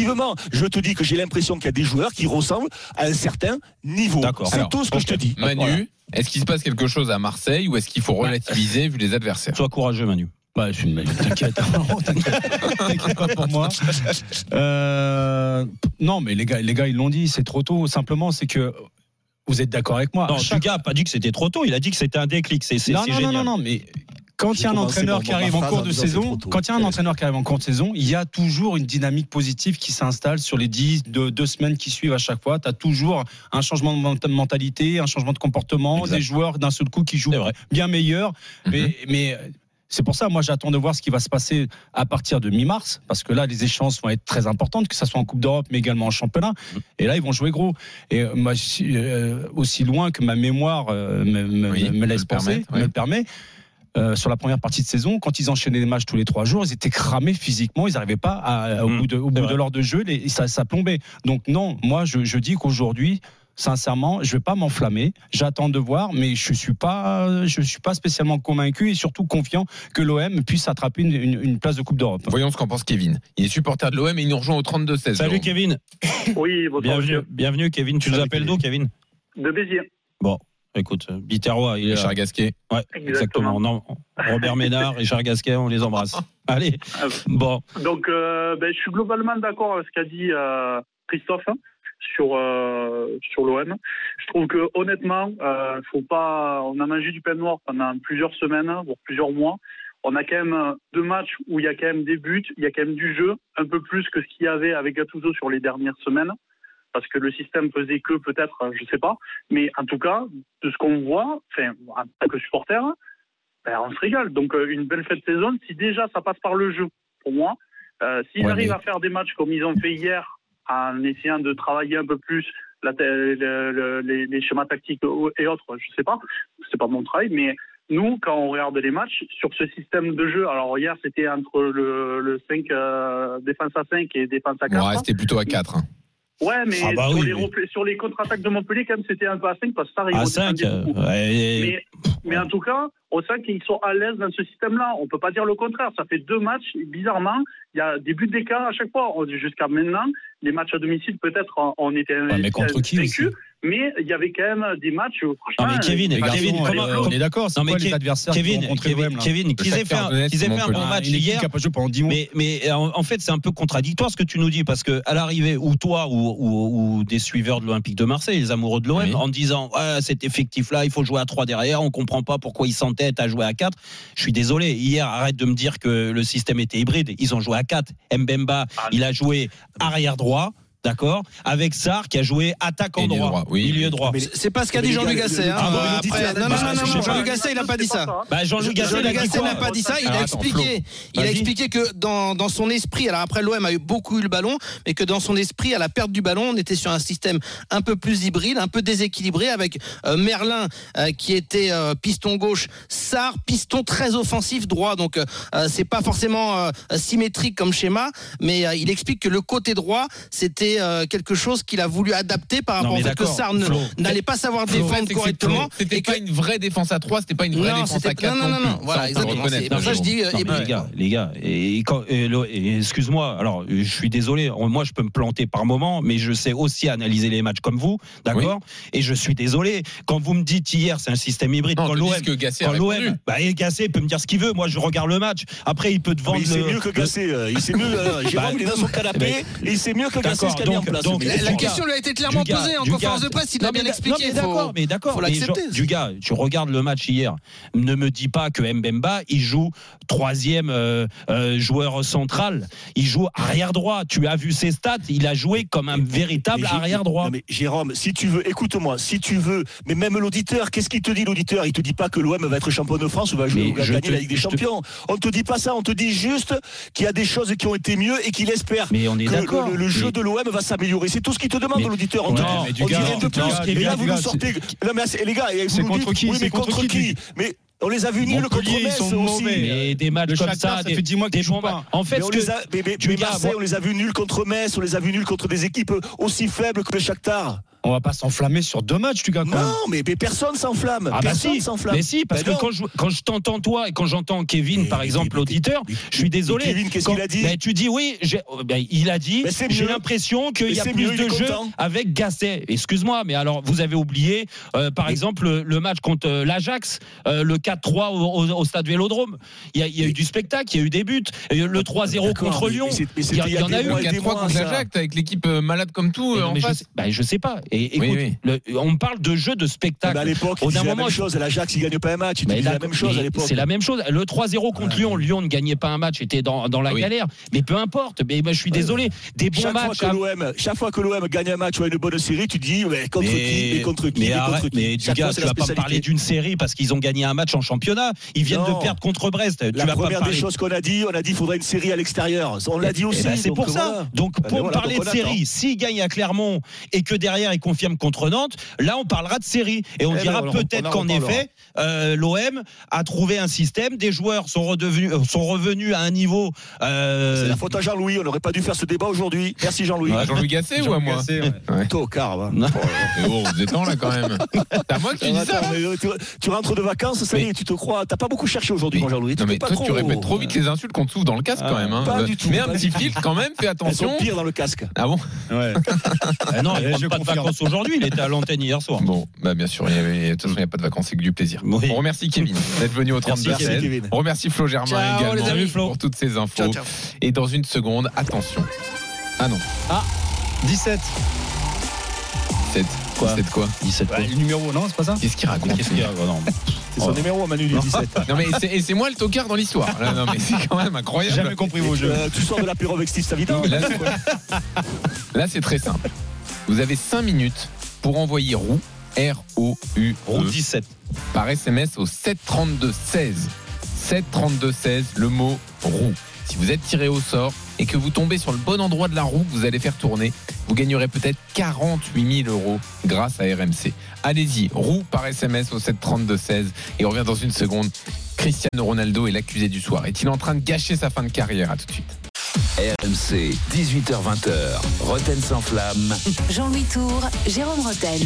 je te dis que j'ai l'impression qu'il y a des joueurs qui ressemblent à un certain niveau. D'accord. C'est tout ce que je te dis. Manu, Voilà. est-ce qu'il se passe quelque chose à Marseille ou est-ce qu'il faut relativiser vu les adversaires? Sois courageux, Manu. Bah, je suis une T'inquiète. *laughs* T'inquiète. T'inquiète pas pour moi. Euh, non, mais les gars, les gars, ils l'ont dit, c'est trop tôt. Simplement, c'est que vous êtes d'accord avec moi. Non, chaque- Dugas a pas dit que c'était trop tôt, il a dit que c'était un déclic. C'est c'est- non, c'est non, non, génial. non, non, mais quand il y a un entraîneur qui arrive en cours de saison, quand il y a un entraîneur qui arrive en cours de saison, il y a toujours une dynamique positive qui s'installe sur les 10, de, deux semaines qui suivent à chaque fois. Tu as toujours un changement de menta- mentalité, un changement de comportement, des joueurs d'un seul coup qui jouent bien meilleurs. Mhm. Mais, mais c'est pour ça, moi, j'attends de voir ce qui va se passer à partir de mi-mars, parce que là, les échéances vont être très importantes, que ce soit en Coupe d'Europe, mais également en championnat. Et là, ils vont jouer gros. Et euh, moi, euh, aussi loin que ma mémoire euh, me, me- Oui, me peut laisse le penser, permettre, me le permet. Euh, sur la première partie de saison, quand ils enchaînaient les matchs tous les trois jours, ils étaient cramés physiquement, ils n'arrivaient pas à- au Mm, bout de, au c'est bout vrai. de l'heure de jeu, les- ça, ça plombait. Donc non, moi je, je dis qu'aujourd'hui, sincèrement, je vais pas m'enflammer. J'attends de voir, mais je suis pas, je suis pas spécialement convaincu et surtout confiant que l'OM puisse attraper une, une- une place de Coupe d'Europe. Voyons ce qu'en pense Kevin. Il est supporter de l'OM et il nous rejoint au 32-16. Salut. Kevin. Oui, bonsoir. Bienvenue, bienvenue Kevin. Tu nous appelles d'où, Kevin? De Béziers. Écoute, euh, Biterrois, il Richard. Gasquet. Ouais, exactement. Non, Robert Ménard, Richard Gasquet, on les embrasse. *laughs* Allez, Ah, bon. Donc, euh, ben, je suis globalement d'accord avec ce qu'a dit euh, Christophe hein, sur euh, sur l'OM. Je trouve que honnêtement, euh, faut pas. On a mangé du pain noir pendant plusieurs semaines, voire plusieurs mois. On a quand même deux matchs où il y a quand même des buts, il y a quand même du jeu, un peu plus que ce qu'il y avait avec Gattuso sur les dernières semaines, parce que le système faisait que peut-être, je sais pas. Mais en tout cas, de ce qu'on voit, enfin, en tant que supporter, ben, on se régale. Donc euh, une belle fête de saison, si déjà ça passe par le jeu, pour moi, euh, s'ils Ouais, arrivent mais- à faire des matchs comme ils ont fait hier, en essayant de travailler un peu plus la, le- le- les, les schémas tactiques et autres, je sais pas, c'est pas mon travail, mais nous, quand on regarde les matchs, sur ce système de jeu, alors hier c'était entre le, le 5, euh, défense à 5 et défense à On 4. va rester plutôt à 4. Ouais, mais Ah bah sur, oui, les mais- sur les contre-attaques de Montpellier, quand même, c'était un peu à 5 parce que ça, ils À redescendaient 5. beaucoup. Mais, mais en tout cas, on sent qu'ils sont à l'aise dans ce système-là. On peut pas dire le contraire. Ça fait deux matchs, bizarrement, il y a des buts d'écart à chaque fois. Jusqu'à maintenant, les matchs à domicile, peut-être, on- était Ouais, mais contre qui aussi? Mais il y avait quand même des matchs Non mais Kevin, Les garçons, Kevin, euh, comment- on est d'accord, c'est Non, mais quoi les adversaires qui Kevin, rencontrer Kevin, là Kevin, qu'ils aient fait, un- Donetsk, qu'ils aient fait un Montpellier. bon match hier. qui a pas joué pendant 10 mois. Mais, mais en en fait, c'est un peu contradictoire ce que tu nous dis parce que à l'arrivée, ou toi ou, ou- ou des suiveurs de l'Olympique de Marseille, les amoureux de l'OM, Oui. en disant ouais, cet effectif-là, il faut jouer à 3 derrière, on comprend pas pourquoi ils s'entêtent à jouer à 4. Je suis désolé, hier, arrête de me dire que le système était hybride. Ils ont joué à 4. Mbemba, Ah, il a joué arrière droit. D'accord Avec Sarr qui a joué attaquant Milieu droit, droit, oui. milieu droit. C'est pas ce qu'a dit gars, Gasset. hein. Ah, après- Non, non, non, non. Jean-Louis Gasset, il a pas dit ça. Bah, Jean-Louis Gasset, quoi n'a pas dit ça. Il a attends, expliqué, il a expliqué que dans, dans son esprit, alors après l'OM a eu beaucoup eu le ballon, mais que dans son esprit, à la perte du ballon, on était sur un système un peu plus hybride, un peu déséquilibré, avec euh, Merlin euh, qui était euh, piston gauche, Sarr piston très offensif droit. Donc c'est pas forcément euh, symétrique comme schéma, mais euh, il explique que le côté droit, c'était euh, quelque chose qu'il a voulu adapter par rapport au fait que Sarr n'allait pas savoir défendre correctement. C'était pas une vraie défense à 3, c'était pas une vraie Non, défense à c'était- 4. non, non, non, non, voilà, exactement. pour ça que je dis euh, les gars, les gars, excuse-moi, alors je suis désolé, moi je peux me planter par moment, mais je sais aussi analyser les matchs comme vous, d'accord Et je suis désolé, quand vous me dites hier c'est un système hybride, quand l'OM quand l'OM, bah, il peut me dire ce qu'il veut, moi je regarde le match, après il peut te Mais vendre il sait le- mieux que le- Gasset. euh, Il sait mieux. *laughs* Jérôme, Bah, il est dans son canapé *laughs* et il sait mieux que D'accord, ce en place. donc, La, question lui a été clairement posée en conférence de presse. Il l'a bien expliqué. D'accord, mais d'accord. faut mais l'accepter. genre, Du gars, tu regardes le match hier. Ne me dis pas que Mbemba, il joue troisième euh, euh, joueur central. Il joue arrière droit. Tu as vu ses stats. Il a joué comme un véritable Mais arrière droit. Non, mais Jérôme, si tu veux, écoute-moi, si tu veux, mais même l'auditeur, qu'est-ce qu'il te dit l'auditeur? Il te dit pas que l'OM va être champion de France ou va jouer ou va gagner te- la Ligue des je te- Champions. On te dit pas ça, on te dit juste qu'il y a des choses qui ont été mieux et qu'il espère Mais on est que d'accord. le, le jeu Mais- de l'OM va s'améliorer. C'est tout ce qu'il te demande l'auditeur. On te dit- rien de plus. gars, Et là, vous nous sortez. Non, mais c'est- les gars, vous C'est nous contre dites, qui? Oui, mais contre contre qui? qui? Mais on les a vus nuls contre Metz sont aussi. mauvais. Mais des matchs comme Shakhtar, ça, ça des, fait 10 mois qu'ils des jouent bons pas. matchs. En fait, Mais ce on que- les a, mais, mais- du mais gars, Marseille, on les a vus nuls contre Metz, on les a vus nuls contre des équipes aussi faibles que le Shakhtar. On va pas s'enflammer sur deux matchs, tu gars. quand même. Non, mais, mais personne s'enflamme. Ah bah personne si, s'enflamme. mais si, parce Ben que non. quand je, quand je t'entends toi et quand j'entends Kevin, Mais- par exemple, l'auditeur, je suis désolé. Kevin, qu'est-ce qu'il a dit ben, Tu dis oui, j'ai- oh, ben, il a dit, j'ai l'impression qu'il y a plus mieux, de jeux avec Gasset. Excuse-moi, mais alors vous avez oublié, euh, par exemple, le, le match contre euh, l'Ajax, euh, le 4-3 au, au- au stade Vélodrome. Il y, a, il y a eu du spectacle, il y a eu des buts. Et le 3-0 D'accord, contre Lyon. Il y, en a eu. mois Il y et a des 3 mois, contre ça. l'Ajax avec l'équipe malade comme tout non, en face. ben, je sais pas. Et écoute, oui. le- on parle de jeu de spectacle. bah, à l'époque, disait la moment, même chose. L'Ajax, il gagne pas un match. Il la même chose à l'époque. C'est la même chose. Le 3-0 contre Lyon, Lyon ne gagnait pas un match, était dans, dans la Ah oui. galère. Mais peu importe. Mais ben, je suis désolé. Des bons Chaque fois, matchs. que hein. l'OM, chaque fois que l'OM gagne un match ou a une bonne série, tu dis mais contre Mais- qui Mais contre qui mais Mais arrête, contre qui mais du gars, fois, tu vas pas parler d'une série parce qu'ils ont gagné un match en championnat. Ils viennent Non. de perdre contre Brest. Tu La pas me première des choses qu'on a dit, on a dit qu'il faudrait une série à l'extérieur. On l'a dit Eh aussi. ben, c'est pour ça. Donc Ben pour parler de on série, attend. s'il gagne à Clermont et que derrière il confirme contre Nantes, là on parlera de série et on Eh ben, dira peut-être qu'en effet euh, l'OM a trouvé un système, des joueurs sont redevenus euh, sont revenus à un niveau. euh, C'est la faute à Jean-Louis. On n'aurait pas dû faire ce débat aujourd'hui. Merci Jean-Louis. À Jean-Louis Gasset ou à moi Gasset, ouais. Ouais. Tocard. Non. Mais bon, vous êtes là quand même. *laughs* C'est à moi que tu dis ça mais tu, tu rentres de vacances, ça y est, tu te crois. T'as pas beaucoup cherché aujourd'hui, mon Jean-Louis. Tu Non mais pas toi trop. tu répètes trop vite les insultes qu'on te souffle dans le casque Ah, quand même. hein. pas du tout, Mets un petit filtre quand même, fais attention. pires dans le casque. Ah bon Ouais. Ah *laughs* non, Eh, je pas. Vacances aujourd'hui. Il était à l'antenne hier soir. Bon, bah bien sûr, il y avait- de toute façon il n'y a pas de vacances, c'est que du plaisir. Oui. On remercie Kevin d'être venu au 32 Merci, Merci, Kevin. On remercie Flo Germain Ciao, également les amis. Flo. pour toutes ces infos. Ciao, ciao. Et dans une seconde, attention. Ah non, 17. 7. Quoi 7 quoi 17 Bah, le numéro, non, c'est pas ça Qu'est-ce qu'il raconte Qu'est-ce qu'il Oh. C'est son numéro, Manu, du 17. Non mais c'est- et c'est moi le tocard dans l'histoire. Là, Non mais c'est quand même incroyable. Jamais compris vos jeux. Euh, tu sors de l'apéro avec Steve Savida Là, Là, c'est très simple. Vous avez 5 minutes pour envoyer roue R-O-U-E Route 17. par SMS au 732 16. 732 16, le mot roue. Si vous êtes tiré au sort et que vous tombez sur le bon endroit de la roue que vous allez faire tourner, vous gagnerez peut-être 48 000 euros grâce à RMC. Allez-y, roue par SMS au 732 16 et on revient dans une seconde. Cristiano Ronaldo est l'accusé du soir. Est-il en train de gâcher sa fin de carrière? À tout de suite. RMC, 18h20h. Roten sans flamme. Jean-Louis Tour, Jérôme Roten.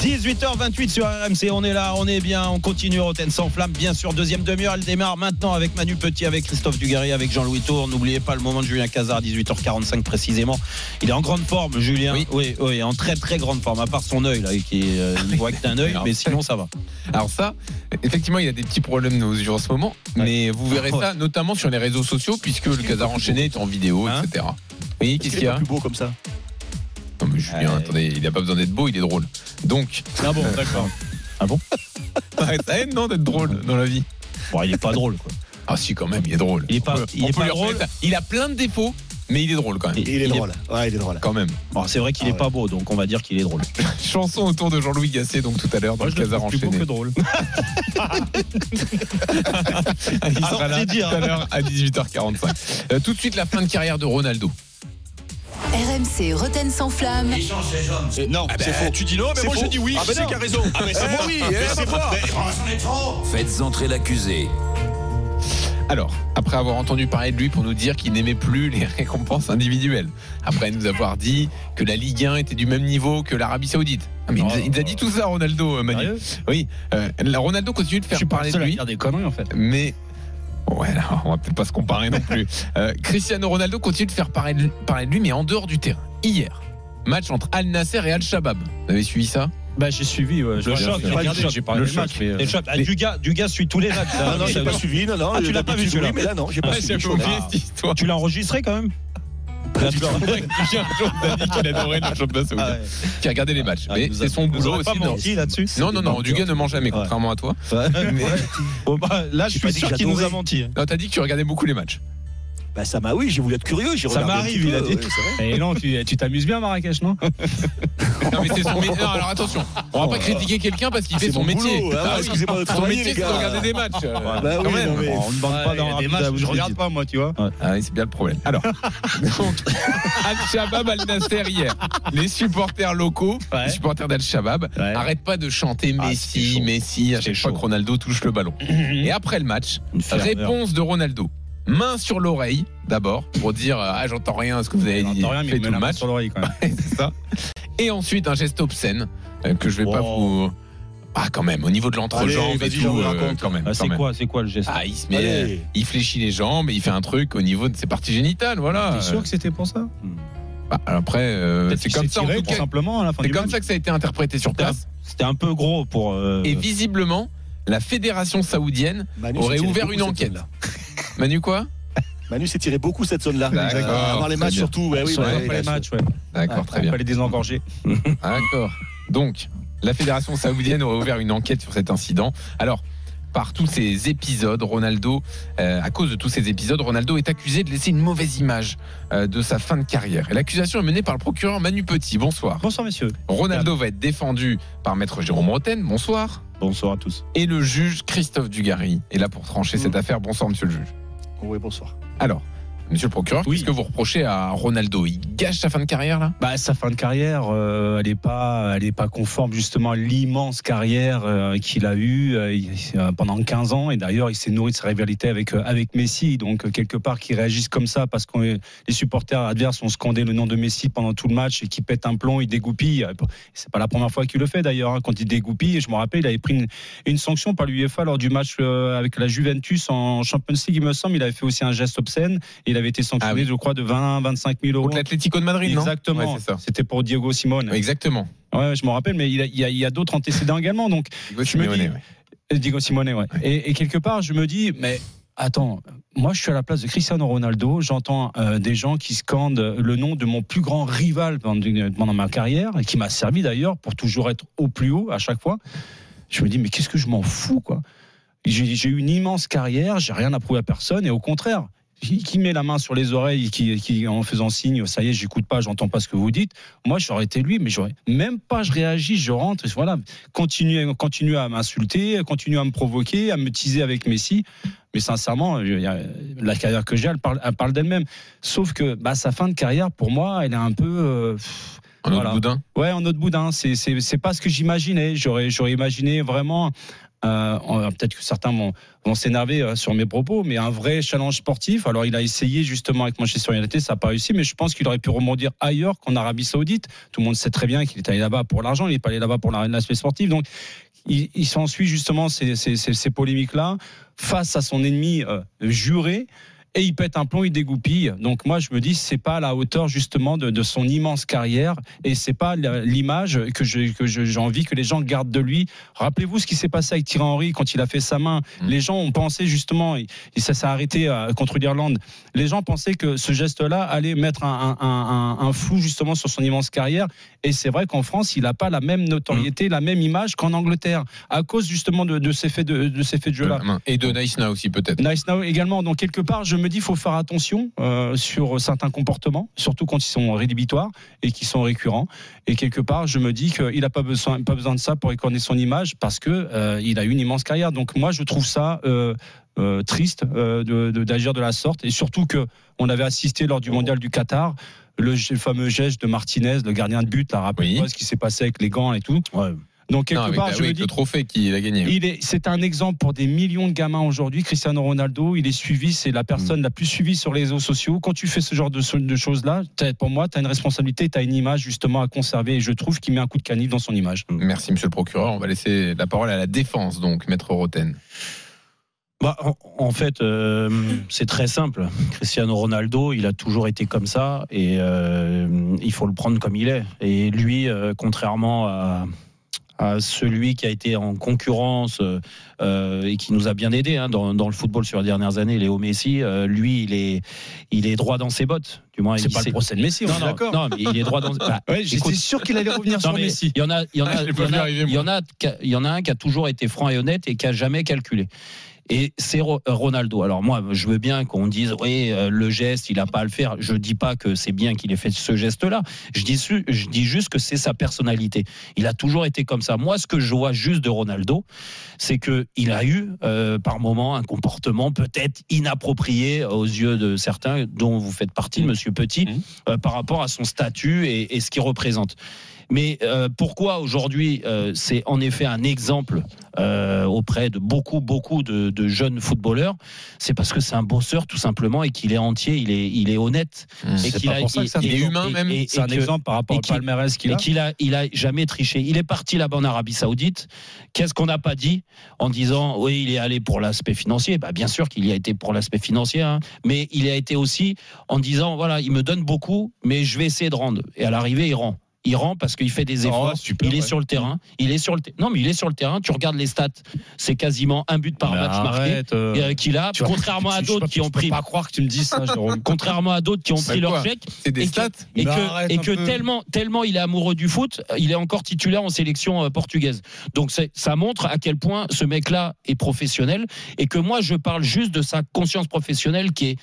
18h28 sur RMC, on est là, on est bien, on continue Roten sans flamme. Bien sûr, deuxième demi-heure, elle démarre maintenant avec Manu Petit, avec Christophe Dugarry, avec Jean-Louis Tour. N'oubliez pas le moment de Julien Cazard, 18h45 précisément. Il est en grande forme, Julien. Oui. oui, oui, en très très grande forme, à part son œil là, qui euh, il voit que d'un œil, mais sinon ça va. Alors ça, effectivement, il y a des petits problèmes aux yeux en ce moment, mais vous verrez Ouais. ça notamment sur les réseaux sociaux, puisque le Casar enchaîné est en vidéo, Hein etc. Oui, qu'est-ce qu'il y a plus beau comme ça. Non mais Julien, attendez, il n'a pas besoin d'être beau, il est drôle. Donc, Ah bon, d'accord. *laughs* ça aide *laughs* non d'être drôle dans la vie Bon, il est pas drôle quoi. Ah si, quand même, il est drôle. Il est pas- On peut- il on est peut pas lui drôle. Il a plein de défauts, mais il est drôle quand même. Il- Il est il est- drôle. Ouais, il est drôle. Quand même. Bon, c'est vrai qu'il Ah est ouais. pas beau, donc on va dire qu'il est drôle. *laughs* Chanson autour de Jean-Louis Gasset, donc tout à l'heure dans Moi, le Casar plus beau enchaîné. que drôle. *laughs* Il sera là c'est dire, tout à l'heure à 18h45. Euh, tout de suite, la fin de carrière de Ronaldo. RMC Roten sans flamme. Non, c'est faux. Tu dis non, mais moi je dis oui. Ah, ben c'est qui a raison. Ah, mais c'est moi, oui. C'est moi. Faites entrer l'accusé. Alors, après avoir entendu parler de lui pour nous dire qu'il n'aimait plus les *laughs* récompenses individuelles, après nous avoir dit que la Ligue 1 était du même niveau que l'Arabie Saoudite. Ah, mais il, nous a, il nous a dit tout ça, Ronaldo, euh, Manu. Oui, euh, Ronaldo continue de Je faire suis parler le de lui, dire des conneries en fait. mais. Ouais, là, on va peut-être pas se comparer non plus. *laughs* Euh, Cristiano Ronaldo continue de faire parler de, parler de lui, mais en dehors du terrain. Hier, match entre Al Nasser et Al Shabab. Vous avez suivi ça? Bah j'ai suivi, ouais, Le choc, j'ai le regardé, choc, j'ai parlé le choc. mais, euh, Et Chop, ah, du gars, du gars suit tous les matchs. là. Ah non, j'ai pas suivi. Non, non. Ah, tu l'as pas vu, celui-là Mais là, non, j'ai pas Ah, suivi. Tu l'as enregistré quand même le. *laughs* Qui a regardé les matchs. Ah, mais c'est son boulot pas aussi. menti là-dessus. Non, non, non, Dugas ne ment jamais, contrairement à toi. Bah, là, je suis pas sûr qu'il nous a menti. Non, t'as dit que tu regardais beaucoup les matchs. Bah, ça m'a, oui, j'ai voulu être curieux. j'ai Ça m'arrive, il a dit. ouais. Et non, tu tu t'amuses bien à Marrakech, non *laughs* Non, mais c'est son métier. Non, alors attention, on va pas critiquer quelqu'un parce qu'il Ah, fait son métier. hein, Ah oui. excusez-moi de Son métier, c'est de gars. regarder des matchs. Bah quand oui, même. non, mais- On ne demande pas dans des matchs où je regarde pas, moi, tu vois. Ah oui, c'est bien le problème. Alors, *laughs* donc, Al-Shabaab Al-Nasser hier. Les supporters locaux, Ouais. les supporters d'Al-Shabaab, Ouais. arrêtent pas de chanter Ah, Messi. Messi à chaque fois que Ronaldo touche le ballon. Et après le match, réponse de Ronaldo. Main sur l'oreille, d'abord, pour dire Ah, j'entends rien à ce que vous avez dit. Rien, fait tout le match. sur l'oreille quand même. *laughs* c'est ça. Et ensuite, un geste obscène euh, que je vais pas vous. Ah, quand même, au niveau de l'entrejambe et tout, euh, raconte. quand même. Ah, C'est quoi, c'est quoi le geste? Ah, il se met, Allez. il fléchit les jambes et il fait un truc au niveau de ses parties génitales, voilà. T'es sûr que c'était pour ça? Bah, après, euh, c'est comme ça, tiré, tout cas. simplement à la fin C'est comme match. ça que ça a été interprété sur place. C'était un peu gros pour. euh, Et visiblement, la fédération saoudienne Manu aurait ouvert une enquête. Manu quoi Manu s'est tiré beaucoup cette zone-là. D'accord, Avant les très matchs bien. surtout. Ouais, oui, Sur- ouais, les matchs, ouais. D'accord, très On bien. va les désengorger. *laughs* D'accord. Donc, la fédération saoudienne aurait ouvert une enquête sur cet incident. Alors, par tous ces épisodes, Ronaldo, euh, à cause de tous ces épisodes, Ronaldo est accusé de laisser une mauvaise image euh, de sa fin de carrière. Et l'accusation est menée par le procureur Manu Petit. Bonsoir. Bonsoir, messieurs. Ronaldo va être défendu par maître Jérôme Roten. Bonsoir. Bonsoir à tous. Et le juge Christophe Dugarry est là pour trancher cette affaire. Bonsoir, monsieur le juge. Oui, bonsoir. Alors, monsieur le procureur, Oui. qu'est-ce que vous reprochez à Ronaldo? Il gâche sa fin de carrière, là? Bah, sa fin de carrière, euh, elle n'est pas, elle est pas conforme justement à l'immense carrière euh, qu'il a eue euh, il- pendant 15 ans. Et d'ailleurs, il s'est nourri de sa rivalité avec avec Messi. Donc quelque part, qu'il réagisse comme ça parce que les supporters adverses ont scandé le nom de Messi pendant tout le match et qu'il pète un plomb, il dégoupille. C'est pas la première fois qu'il le fait d'ailleurs. hein. Quand il dégoupille, je me rappelle, il avait pris une, une sanction par l'UEFA lors du match avec la Juventus en Champions League, il me semble. Il avait fait aussi un geste obscène. Et il avait été sanctionné, Ah oui. je crois, de 20, 25 000 euros. Contre l'Atlético de Madrid, non Exactement. Ouais, c'est ça. C'était pour Diego Simone. Exactement. Ouais, je me rappelle, mais il y a, il y d'autres antécédents également. Donc, Diego Je me dis- ouais. Diego Simone, ouais. Et, et quelque part, je me dis, mais attends, moi, je suis à la place de Cristiano Ronaldo. J'entends euh, des gens qui scandent le nom de mon plus grand rival pendant, pendant ma carrière, et qui m'a servi d'ailleurs pour toujours être au plus haut à chaque fois. Je me dis, mais qu'est-ce que je m'en fous, quoi? J'ai j'ai eu une immense carrière, j'ai rien à prouver à personne, et au contraire. Qui qui met la main sur les oreilles, qui, qui en faisant signe, ça y est, j'écoute pas, j'entends pas ce que vous dites. Moi, j'aurais été lui, mais j'aurais même pas, je réagis, je rentre, voilà, continue, continue à m'insulter, continue à me provoquer, à me teaser avec Messi. Mais sincèrement, a- la carrière que j'ai, elle parle, elle parle d'elle-même. Sauf que bah, sa fin de carrière, pour moi, elle est un peu. euh, pff, Un autre Voilà. boudin ouais, en autre boudin. C'est, pas ce que j'imaginais. J'aurais, imaginé vraiment euh, peut-être que certains vont, s'énerver euh, sur mes propos, mais un vrai challenge sportif. Alors, il a essayé justement avec Manchester United, ça n'a pas réussi, mais je pense qu'il aurait pu rebondir ailleurs qu'en Arabie Saoudite. Tout le monde sait très bien qu'il est allé là-bas pour l'argent, il n'est pas allé là-bas pour l'aspect sportif. Donc, il, il s'ensuit justement ces polémiques-là face à son ennemi euh, juré et il pète un plomb, il dégoupille. Donc moi, je me dis, c'est pas à la hauteur justement de, de son immense carrière et c'est pas l'image que j'ai que envie que les gens gardent de lui. Rappelez-vous ce qui s'est passé avec Thierry Henry quand il a fait sa main. Mmh. Les gens ont pensé justement, et ça s'est arrêté euh, contre l'Irlande. Les gens pensaient que ce geste-là allait mettre un, un, un, un, flou justement sur son immense carrière. Et c'est vrai qu'en France, il n'a pas la même notoriété, mmh. la même image qu'en Angleterre à cause justement de, de ces faits de, de ces faits de jeu-là. Et de Nice Now aussi peut-être. Nice Now également. Donc quelque part, je me me dis qu'il faut faire attention euh, sur certains comportements, surtout quand ils sont rédhibitoires et qui sont récurrents. Et quelque part, je me dis qu'il n'a pas besoin, pas besoin de ça pour écorner son image parce que euh, il a une immense carrière. Donc moi, je trouve ça euh, euh triste d'agir de, la sorte et surtout que on avait assisté lors du mondial du Qatar. Le, le fameux geste de Martinez, le gardien de but, a rappelé oui. ce qui s'est passé avec les gants et tout. Ouais. Donc quelque non, part, je oui, me dis, le trophée qu'il a gagné. Il est, c'est un exemple pour des millions de gamins aujourd'hui. Cristiano Ronaldo, il est suivi, c'est la personne mmh. la plus suivie sur les réseaux sociaux. Quand tu fais ce genre de, de choses-là, pour moi, tu as une responsabilité, tu as une image justement à conserver. Et je trouve qu'il met un coup de canif dans son image. Merci, Monsieur le procureur. On va laisser la parole à la défense, donc, Maître Roten. Bah, en, en, fait, euh, c'est très simple. Cristiano Ronaldo, il a toujours été comme ça et euh, il faut le prendre comme il est. Et lui, euh, contrairement à à celui qui a été en concurrence euh, et qui nous a bien aidé hein, dans, dans, le football sur les dernières années, Léo Messi. Euh, lui, il est, il est droit dans ses bottes. Du moins, c'est pas le procès de Messi. Non, non, d'accord. Non, mais il est droit dans. *laughs* Bah, ouais, J'étais sûr qu'il allait revenir sur Messi. Il y en a, il y en a, il y en a un qui a toujours été franc et honnête et qui a jamais calculé et c'est Ronaldo. Alors moi, je veux bien qu'on dise oui, le geste, il n'a pas à le faire. Je dis pas que c'est bien qu'il ait fait ce geste-là. Je dis, je dis juste que c'est sa personnalité. Il a toujours été comme ça. Moi, ce que je vois juste de Ronaldo, c'est que il a eu euh, par moment un comportement peut-être inapproprié aux yeux de certains, dont vous faites partie, mmh. Monsieur Petit, mmh. euh, par rapport à son statut et, et ce qu'il représente. Mais euh, pourquoi aujourd'hui euh, c'est en effet un exemple euh, auprès de beaucoup beaucoup de, de jeunes footballeurs? C'est parce que c'est un bosseur tout simplement et qu'il est entier, il est il est honnête mmh. et qu'il a pour ça que il est humain même. C'est un exemple par rapport au palmarès qu'il a. Et qu'il a il a jamais triché. Il est parti là-bas en Arabie Saoudite. Qu'est-ce qu'on n'a pas dit en disant oui il est allé pour l'aspect financier? Bah, bien sûr qu'il y a été pour l'aspect financier, hein, mais il a été aussi en disant voilà il me donne beaucoup mais je vais essayer de rendre. Et à l'arrivée il rend il rend parce qu'il fait des efforts. Oh, super, il est ouais. sur le terrain. Il est sur le non mais il est sur le terrain. Tu regardes les stats, c'est quasiment un but par mais match arrête, marqué euh... qu'il a. Contrairement à d'autres qui ont pris. Pas croire que tu me dis ça. *laughs* contrairement à d'autres qui ont pris leur chèque. C'est des et stats. Que, et que, et que tellement tellement il est amoureux du foot, il est encore titulaire en sélection euh, portugaise. Donc ça montre à quel point ce mec-là est professionnel et que moi je parle juste de sa conscience professionnelle qui est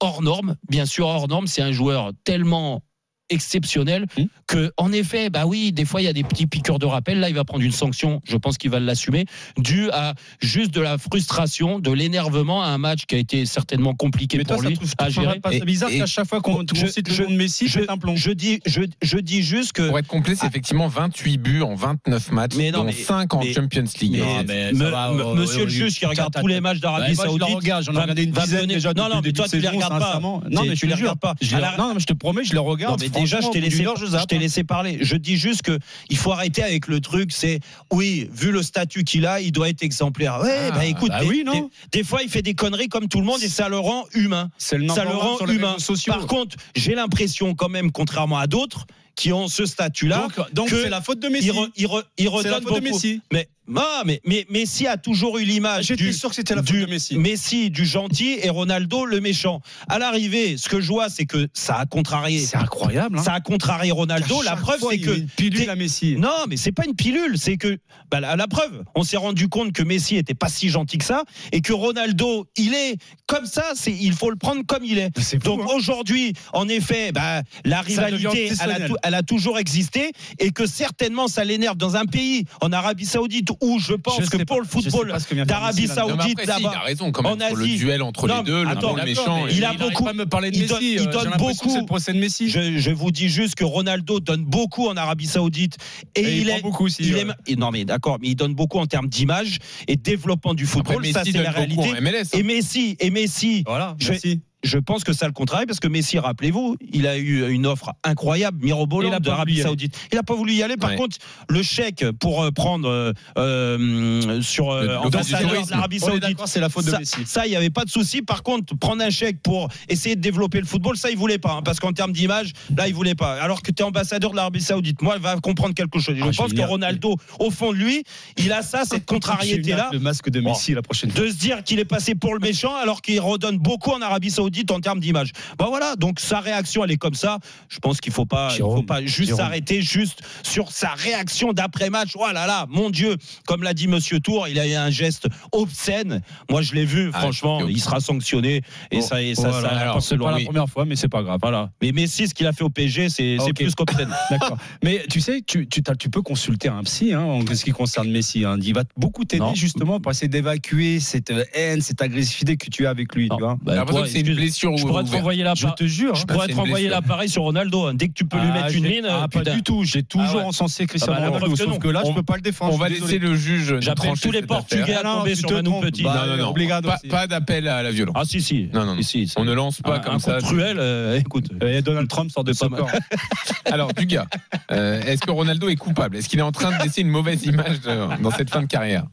hors norme. Bien sûr hors norme, c'est un joueur tellement exceptionnel mmh. que en effet bah oui des fois il y a des petits piqueurs de rappel. Là il va prendre une sanction je pense qu'il va l'assumer dû à juste de la frustration de l'énervement à un match qui a été certainement compliqué Mais pour toi, lui ça à gérer. c'est bizarre qu'à chaque fois qu'on cite je, le Messi je, un plomb. je dis je, je dis juste que pour être complet c'est ah, effectivement 28 buts en 29 matchs mais non, dont mais, 5 en mais, Champions League. mais, mais me, va, me, monsieur le juge qui regarde tous les matchs d'Arabie Saoudite j'en ai regardé une dizaine déjà non non mais toi tu les regardes pas non mais tu les regardes pas. Non mais je te promets je les regarde déjà je t'ai laissé je t'ai laissé parler. Je dis juste que il faut arrêter avec le truc. C'est oui, vu le statut qu'il a, il doit être exemplaire. Ouais, ah, bah écoute, bah oui, non des, des, fois il fait des conneries comme tout le monde et ça le rend humain. Le ça le rend humain. Par contre, j'ai l'impression quand même, contrairement à d'autres qui ont ce statut-là, donc, donc c'est la faute de Messi. Il, re, il, re, il redonne la faute beaucoup. de Messi. Mais ah, mais, mais Messi a toujours eu l'image. J'étais sûr que c'était la faute du de Messi. Messi du gentil et Ronaldo le méchant. À l'arrivée, ce que je vois, c'est que ça a contrarié. C'est incroyable. Hein. Ça a contrarié Ronaldo. La preuve, c'est que une pilule à Messi. Non, mais c'est pas une pilule. C'est que bah, la, la, preuve, on s'est rendu compte que Messi était pas si gentil que ça et que Ronaldo, il est comme ça. C'est il faut le prendre comme il est. est fou, Donc hein. aujourd'hui, en effet, bah, la rivalité, elle a, elle a toujours existé et que certainement ça l'énerve dans un pays en Arabie Saoudite où je pense Je que pour pas- le football d'Arabie Messi, Saoudite il même en sur le Asie. duel entre Non, les deux, le attends, le méchant. il et- a beaucoup- pas à me parler de il Messi. donne- il euh, donne j'ai l'impression beaucoup. le procès de Messi. Je, je vous dis juste que Ronaldo donne beaucoup en Arabie Saoudite et, Et il il, est beaucoup aussi, Il ouais. est, non mais d'accord, mais il donne beaucoup en termes d'image et développement du Après, football. ça Messi c'est donne la réalité. MLS. hein. Et Messi, et Messi, Voilà, merci. Je pense que ça le contrarie parce que Messi, rappelez-vous, il a eu une offre incroyable, mirobolante d'Arabie. Saoudite. Il n'a pas voulu y aller. Par Ouais. contre, le chèque pour euh, prendre euh, euh, sur euh, ambassadeur de l'Arabie Saoudite. c'est la faute de ça, Messi. ça, il n'y avait pas de souci. Par contre, prendre un chèque pour essayer de développer le football, ça, il voulait pas. hein, parce qu'en termes d'image, là, il voulait pas. Alors que tu es ambassadeur de l'Arabie Saoudite, moi, il va comprendre quelque chose. Et Ah, je pense que. Ronaldo, au fond de lui, il a ça, cette contrariété-là. *laughs* Le masque de Messi la prochaine fois. De se dire qu'il est passé pour le méchant alors qu'il redonne beaucoup en Arabie Saoudite en termes d'image. Bon voilà, donc sa réaction elle est comme ça. Je pense qu'il faut pas, il faut pas juste s'arrêter juste sur sa réaction d'après match. Oh là là, mon Dieu, comme l'a dit Monsieur Tour, il a eu un geste obscène. Moi je l'ai vu, Ah, franchement, il sera sanctionné et Bon, ça, et ça, voilà. ça Alors, pas c'est pas la première fois, mais c'est pas grave. Voilà. Mais Messi, ce qu'il a fait au PSG, c'est plus qu'obscène. *laughs* D'accord. Mais tu sais, tu, tu, t'as- tu peux consulter un psy hein, en ce qui concerne Messi. hein. Il va beaucoup t'aider justement pour essayer d'évacuer cette euh, haine, cette agressivité que tu as avec lui. Tu vois Bah, J'ai l'impression toi, que c'est une je pourrais te renvoyer la Je te jure. Je hein. pourrais te renvoyer l'appareil sur Ronaldo. hein. Dès que tu peux lui Ah, mettre une mine, ah, pas putain. du tout. J'ai toujours Ah ouais. encensé Cristiano Ah bah, Ronaldo. Sauf que là, je peux pas le défendre. On va laisser le juge. J'appelle tous les Portugais à non, tomber sur trompes. Petit. Bah, Non, non, non. Pas, pas d'appel à la violence. Ah si si. Non, non, On ne lance pas comme ça. truelle, euh, écoute. Et Donald Trump sort de Ça popcorn. *laughs* Alors, du gars, euh, est-ce que Ronaldo est coupable? Est-ce qu'il est en train de laisser une mauvaise image dans cette fin de carrière?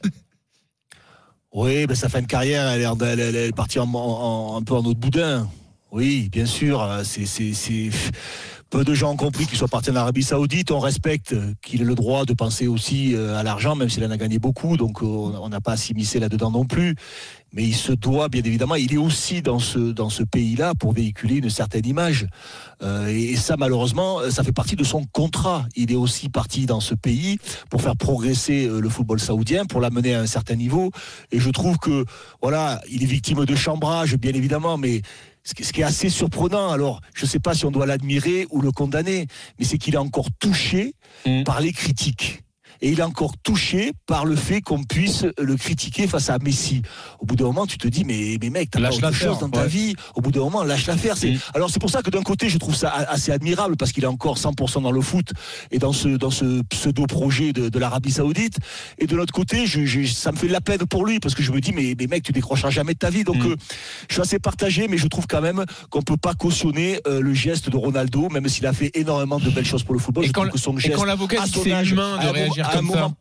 Oui, ben sa fin de carrière, elle en- elle, elle est partie en- en- un peu en autre boudin. Oui, bien sûr. euh, c'est- Peu de gens ont compris qu'il soit parti en Arabie Saoudite. On respecte qu'il ait le droit de penser aussi euh, à l'argent, même s'il en a gagné beaucoup. Donc, euh, on n'a pas à s'immiscer là-dedans non plus. Mais il se doit, bien évidemment, il est aussi dans ce, pays-là pour véhiculer une certaine image. Euh, et, et ça, malheureusement, ça fait partie de son contrat. Il est aussi parti dans ce pays pour faire progresser le football saoudien, pour l'amener à un certain niveau. Et je trouve que, voilà, il est victime de chambrage, bien évidemment, mais ce qui est assez surprenant, alors je ne sais pas si on doit l'admirer ou le condamner, mais c'est qu'il est encore touché Mm. par les critiques. Et il est encore touché par le fait qu'on puisse le critiquer face à Messi. Au bout d'un moment, tu te dis, mais, mais mec, t'as pas autre chose dans ta ouais. vie. Au bout d'un moment, lâche l'affaire. C'est- Mm. Alors c'est pour ça que d'un côté, je trouve ça assez admirable parce qu'il est encore 100% dans le foot et dans ce, dans ce pseudo-projet de, de l'Arabie Saoudite. Et de l'autre côté, je, je- ça me fait de la peine pour lui parce que je me dis, mais, mais mec, tu décrocheras jamais de ta vie. Donc Mm. euh, je suis assez partagé, mais je trouve quand même qu'on peut pas cautionner euh, le geste de Ronaldo, même s'il a fait énormément de belles choses pour le football. Et Je quand, trouve que son et geste quand l'avocat à dit que son c'est âge, humain de réagir à un comme ça moment-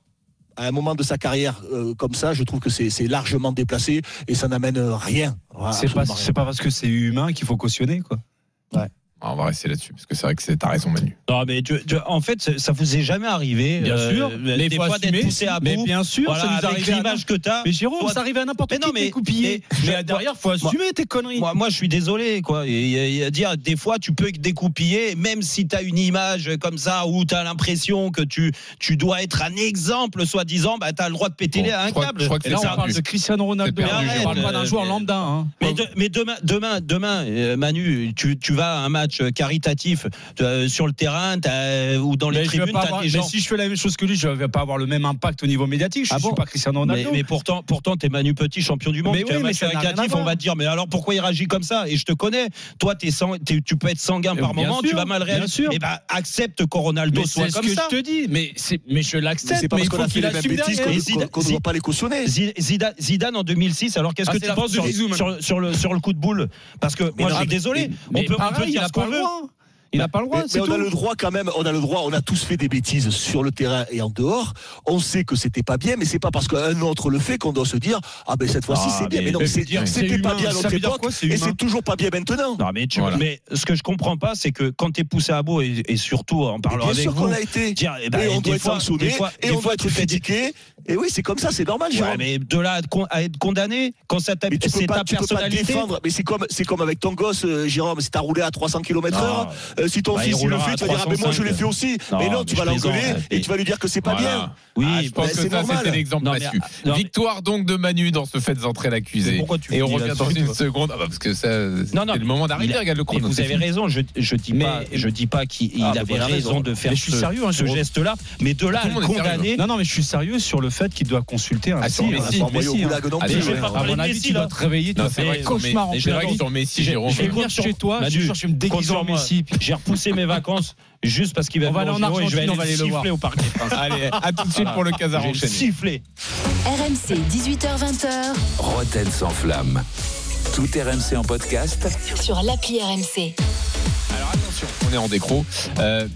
à un moment de sa carrière euh, comme ça, je trouve que c'est largement déplacé et ça n'amène rien. Voilà, C'est pas, parce que c'est humain qu'il faut cautionner, quoi. On va rester là-dessus, parce que c'est vrai que c'est- t'as raison, Manu. Non, mais tu- tu- en fait, ça- vous est jamais arrivé. Bien euh, sûr. des il faut fois d'être poussé à bout. Mais bien sûr, Voilà, ça nous avec l'image que t'as. Mais Jérôme, Toi- ça arrive à n'importe Mais qui non, de mais- découpiller. mais- Mais, derrière, faut moi- assumer tes conneries. Moi, moi, je suis désolé, quoi. Et, dire, des fois, tu peux découpiller, même si tu as une image comme ça, où tu as l'impression que tu, tu dois être un exemple, soi-disant, bah, tu as le droit de péter Bon, les à un je crois- câble. je crois que là, on parle de Cristiano Ronaldo. On parle pas d'un joueur lambda. hein. Mais, de- mais demain, demain, demain, euh, Manu, tu, tu vas à un match caritatif euh, sur le terrain t'as- ou dans les Mais, tribunes, pas tu avoir- des mais si je fais la même chose que lui, je vais pas avoir le même impact au niveau médiatique. Je Ah suis pas Cristiano Ronaldo. mais pourtant, pourtant, t'es Manu Petit, champion du monde. Mais oui, un mais match caritatif, on va te dire, mais alors pourquoi il réagit comme ça? Et je te connais. Toi, t'es sang- t'es- tu peux être sanguin par Euh, bien moment, sûr, tu vas mal bien réagir. sûr. Et ben, accepte que Ronaldo Mais soit c'est ce comme que ça. je te dis. Mais, c'est- mais je Mais l'accepte. c'est pas parce qu'on a fait les mêmes bêtises qu'on ne doit pas les cautionner. Zi- Zidane, en 2006, alors qu'est-ce Ah, que tu penses sur, le, sur le coup de boule? Parce que moi, je suis désolé. On peut, dire qu'on veut. Il n'a pas le droit, Mais, c'est mais on a le droit quand même, on a le droit, on a tous fait des bêtises sur le terrain et en dehors. On sait que c'était pas bien, mais c'est pas parce qu'un autre le fait qu'on doit se dire ah ben cette fois-ci Ah, c'est bien. mais- non, c'est- c'était c'est pas bien à notre époque quoi, c'est et c'est toujours pas bien maintenant. Non, mais, tu, Voilà. mais ce que je comprends pas, c'est que quand tu es poussé à bout, et, et surtout en parlant avec sûr vous, qu'on a été. dire, eh ben, et on des doit être fois- sanctionné, fois- et des on fois, doit être critiqué. Et oui, c'est comme ça, c'est normal, Ouais, Jérôme. mais de là à, à être condamné, quand ça t'a- Mais tu peux c'est pas, ta tu peux pas personnalité. défendre. Mais c'est comme, c'est comme avec ton gosse, euh, Jérôme. Si t'as roulé à 300 km/h, Euh, si ton Bah, il fils il le fait, tu vas dire ah, mais moi je l'ai 305. fait aussi. Non, mais non, mais tu vas l'engueuler et- tu vas lui dire que c'est pas Voilà. bien. Oui, Ah, je pense bah, que c'est ça, normal. c'était l'exemple là-dessus. Victoire donc de Manu dans ce fait d'entrer l'accusé. Mais pourquoi tu Et on revient dans une seconde. Ah bah, parce que ça, Non, non, c'est le moment d'arriver. Regarde le chrono. vous avez raison, je, je dis pas, je dis pas qu'il il Ah, avait raison de faire Mais je suis ce, sérieux, hein, geste-là, mais de là condamner. Non, non, mais je suis sérieux sur le fait qu'il doit consulter un À mon avis, tu dois te réveiller, tu vas c'est faire vrai un cauchemar en Messi- c'est vrai plein que jour. sur Messi, Je- vais venir chez toi, je vais me déguiser en Messi. J'ai repoussé mes vacances juste parce qu'il va On va venir aller en et je vais Argentine, on va aller aller le le voir. au Parc des Princes. Allez, à tout de suite pour le Casar enchaîné. siffler. RMC, 18h20h, Roten sans flamme. Tout RMC en podcast sur l'appli RMC. Attention, on est en décro. Euh,